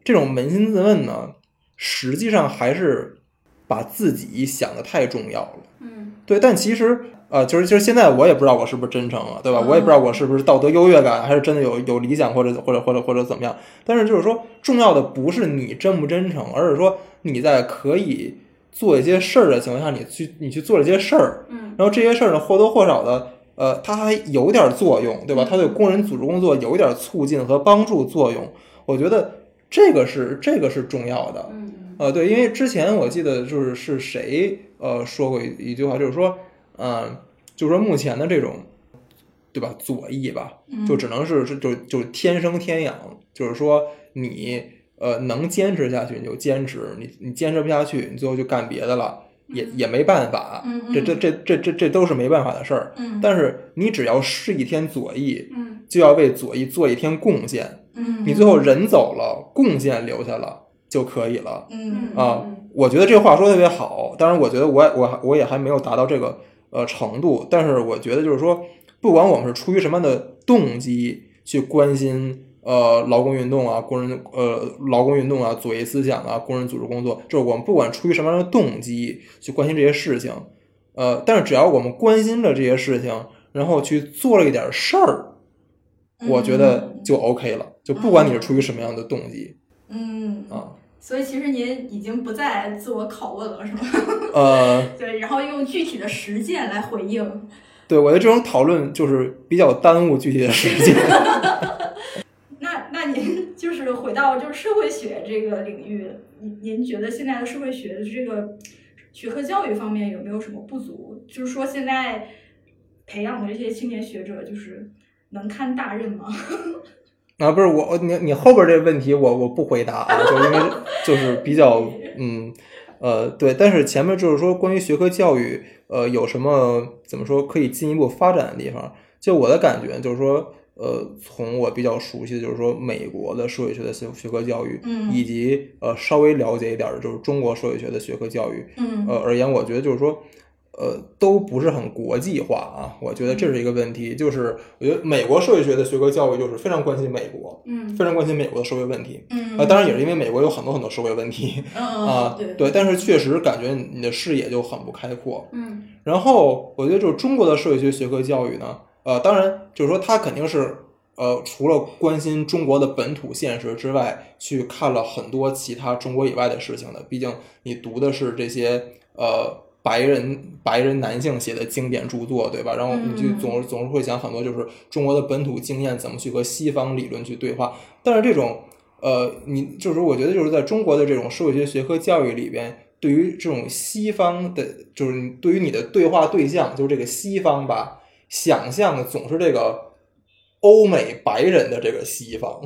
这种扪心自问呢，实际上还是把自己想的太重要了。嗯对，但其实啊、呃就是就是现在我也不知道我是不是真诚了，对吧？嗯我也不知道我是不是道德优越感，还是真的有有理想或者或者或者或者怎么样。但是就是说，重要的不是你真不真诚，而是说你在可以做一些事儿的情况下，你去你去做这些事儿，嗯然后这些事儿呢或多或少的。呃，它还有点作用，对吧？它对工人组织工作有一点促进和帮助作用。我觉得这个是这个是重要的。嗯呃，对，因为之前我记得就是是谁呃说过一一句话，就是说，嗯、就是说目前的这种，对吧，左翼吧，嗯。就只能是是就就天生天养，就是说你呃能坚持下去你就坚持，你你坚持不下去，你最后就干别的了，也也没办法，这这这这这这都是没办法的事儿。嗯。但是你只要是一天左翼，嗯。就要为左翼做一天贡献，嗯，你最后人走了，贡献留下了就可以了。嗯。啊，我觉得这话说得特别好。当然，我觉得我也我我也还没有达到这个呃程度，但是我觉得就是说，不管我们是出于什么样的动机去关心呃劳工运动啊、工人呃劳工运动啊、左翼思想啊、工人组织工作，就是我们不管出于什么样的动机去关心这些事情，呃，但是只要我们关心了这些事情，然后去做了一点事儿，我觉得就 OK 了。就不管你是出于什么样的动机嗯。啊，所以其实您已经不再自我拷问了，是吗？呃。(laughs) 对，然后用具体的实践来回应。对，我觉得这种讨论就是比较耽误具体的时间。(laughs) 那那您就是回到就是社会学这个领域，您您觉得现在的社会学的这个学科教育方面有没有什么不足？就是说现在培养的这些青年学者，就是能看大任吗？啊，不是我，你你后边这个问题我我不回答啊，就因为就是比较 (laughs) 嗯呃对，但是前面就是说关于学科教育呃有什么怎么说可以进一步发展的地方，就我的感觉就是说呃从我比较熟悉的就是说美国的社会学的学学科教育，嗯。以及呃稍微了解一点的就是中国社会学的学科教育，嗯。呃而言，我觉得就是说，呃，都不是很国际化啊。我觉得这是一个问题。就是我觉得美国社会学的学科教育就是非常关心美国，嗯非常关心美国的社会问题。嗯啊，当然也是因为美国有很多很多社会问题嗯啊，对对，但是确实感觉你的视野就很不开阔。嗯然后我觉得就是中国的社会学学科教育呢，呃，当然就是说它肯定是呃，除了关心中国的本土现实之外，去看了很多其他中国以外的事情的。毕竟你读的是这些呃白人白人男性写的经典著作，对吧？然后你就嗯总是总是会想很多，就是中国的本土经验怎么去和西方理论去对话。但是这种呃，你就是我觉得就是在中国的这种社会学学科教育里边，对于这种西方的，就是对于你的对话对象，就是这个西方吧，想象的总是这个欧美白人的这个西方，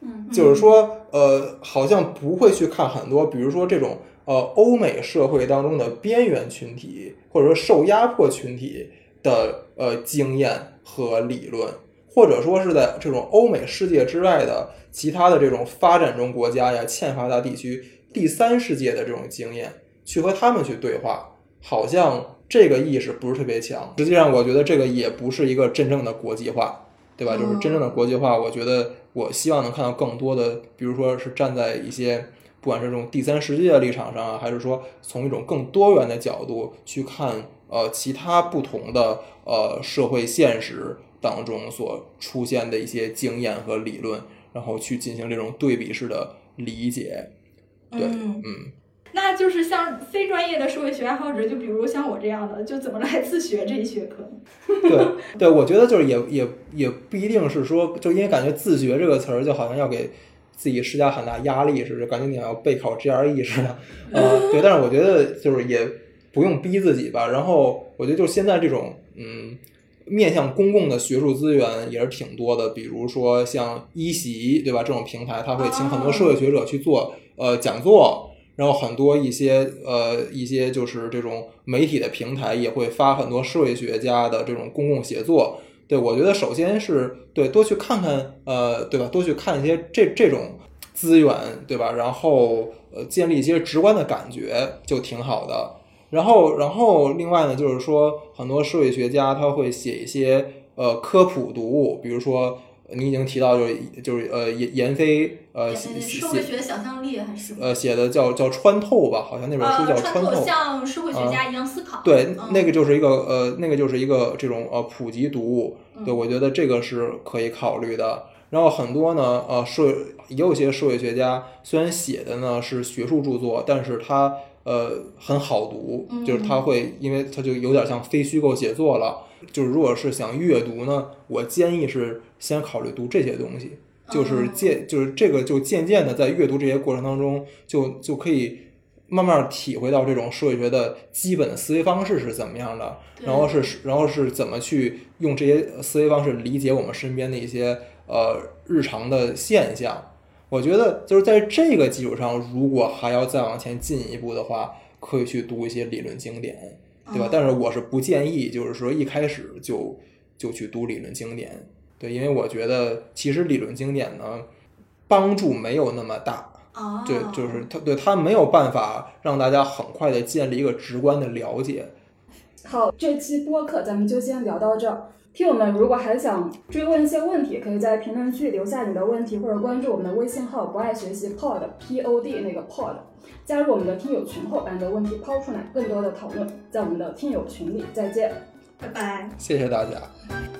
嗯就是说，呃，好像不会去看很多，比如说这种呃欧美社会当中的边缘群体，或者说受压迫群体的呃经验和理论，或者说是在这种欧美世界之外的其他的这种发展中国家呀、欠发达地区、第三世界的这种经验，去和他们去对话，好像这个意识不是特别强。实际上，我觉得这个也不是一个真正的国际化。对吧？就是真正的国际化，我觉得我希望能看到更多的，比如说是站在一些不管是这种第三世界的立场上啊，还是说从一种更多元的角度去看，呃，其他不同的呃社会现实当中所出现的一些经验和理论，然后去进行这种对比式的理解。对，嗯嗯，那就是像非专业的社会学爱好者，就比如像我这样的，就怎么来自学这一学科？(laughs) 对对，我觉得就是也也也不一定是说，就因为感觉自学这个词儿就好像要给自己施加很大压力似的，感觉你要备考 GRE 似的，(laughs) 呃，对，但是我觉得就是也不用逼自己吧。然后我觉得就现在这种嗯，面向公共的学术资源也是挺多的，比如说像一席对吧这种平台，他会请很多社会学者去做呃讲座。然后很多一些呃一些就是这种媒体的平台也会发很多社会学家的这种公共写作。对我觉得首先是对多去看看呃对吧，多去看一些这这种资源对吧，然后呃建立一些直观的感觉就挺好的。然后然后另外呢就是说很多社会学家他会写一些呃科普读物，比如说。你已经提到就是就是呃闫闫飞呃社会学想象力还是呃写的叫叫穿透吧，好像那本书叫呃穿透。像社会学家一样思考。对，嗯那个就是一个呃，那个就是一个这种呃普及读物。嗯对，我觉得这个是可以考虑的。然后很多呢，呃，社也有些社会学家，虽然写的呢是学术著作，但是他呃很好读，就是他会，因为他就有点像非虚构写作了。就是如果是想阅读呢，我建议是先考虑读这些东西，就是哦渐就是这个就渐渐的在阅读这些过程当中，就就可以慢慢体会到这种社会学的基本的思维方式是怎么样的，然后是然后是怎么去用这些思维方式理解我们身边的一些呃日常的现象。我觉得就是在这个基础上，如果还要再往前进一步的话，可以去读一些理论经典，对吧？嗯但是我是不建议，就是说一开始就就去读理论经典，对，因为我觉得其实理论经典呢帮助没有那么大，哦，对，就是它对它没有办法让大家很快的建立一个直观的了解。好，这期播客咱们就先聊到这儿。听友们如果还想追问一些问题，可以在评论区留下你的问题，或者关注我们的微信号“不爱学习 pod p o d” 那个 pod，加入我们的听友群后，把你的问题抛出来，更多的讨论在我们的听友群里。再见。拜拜。谢谢大家。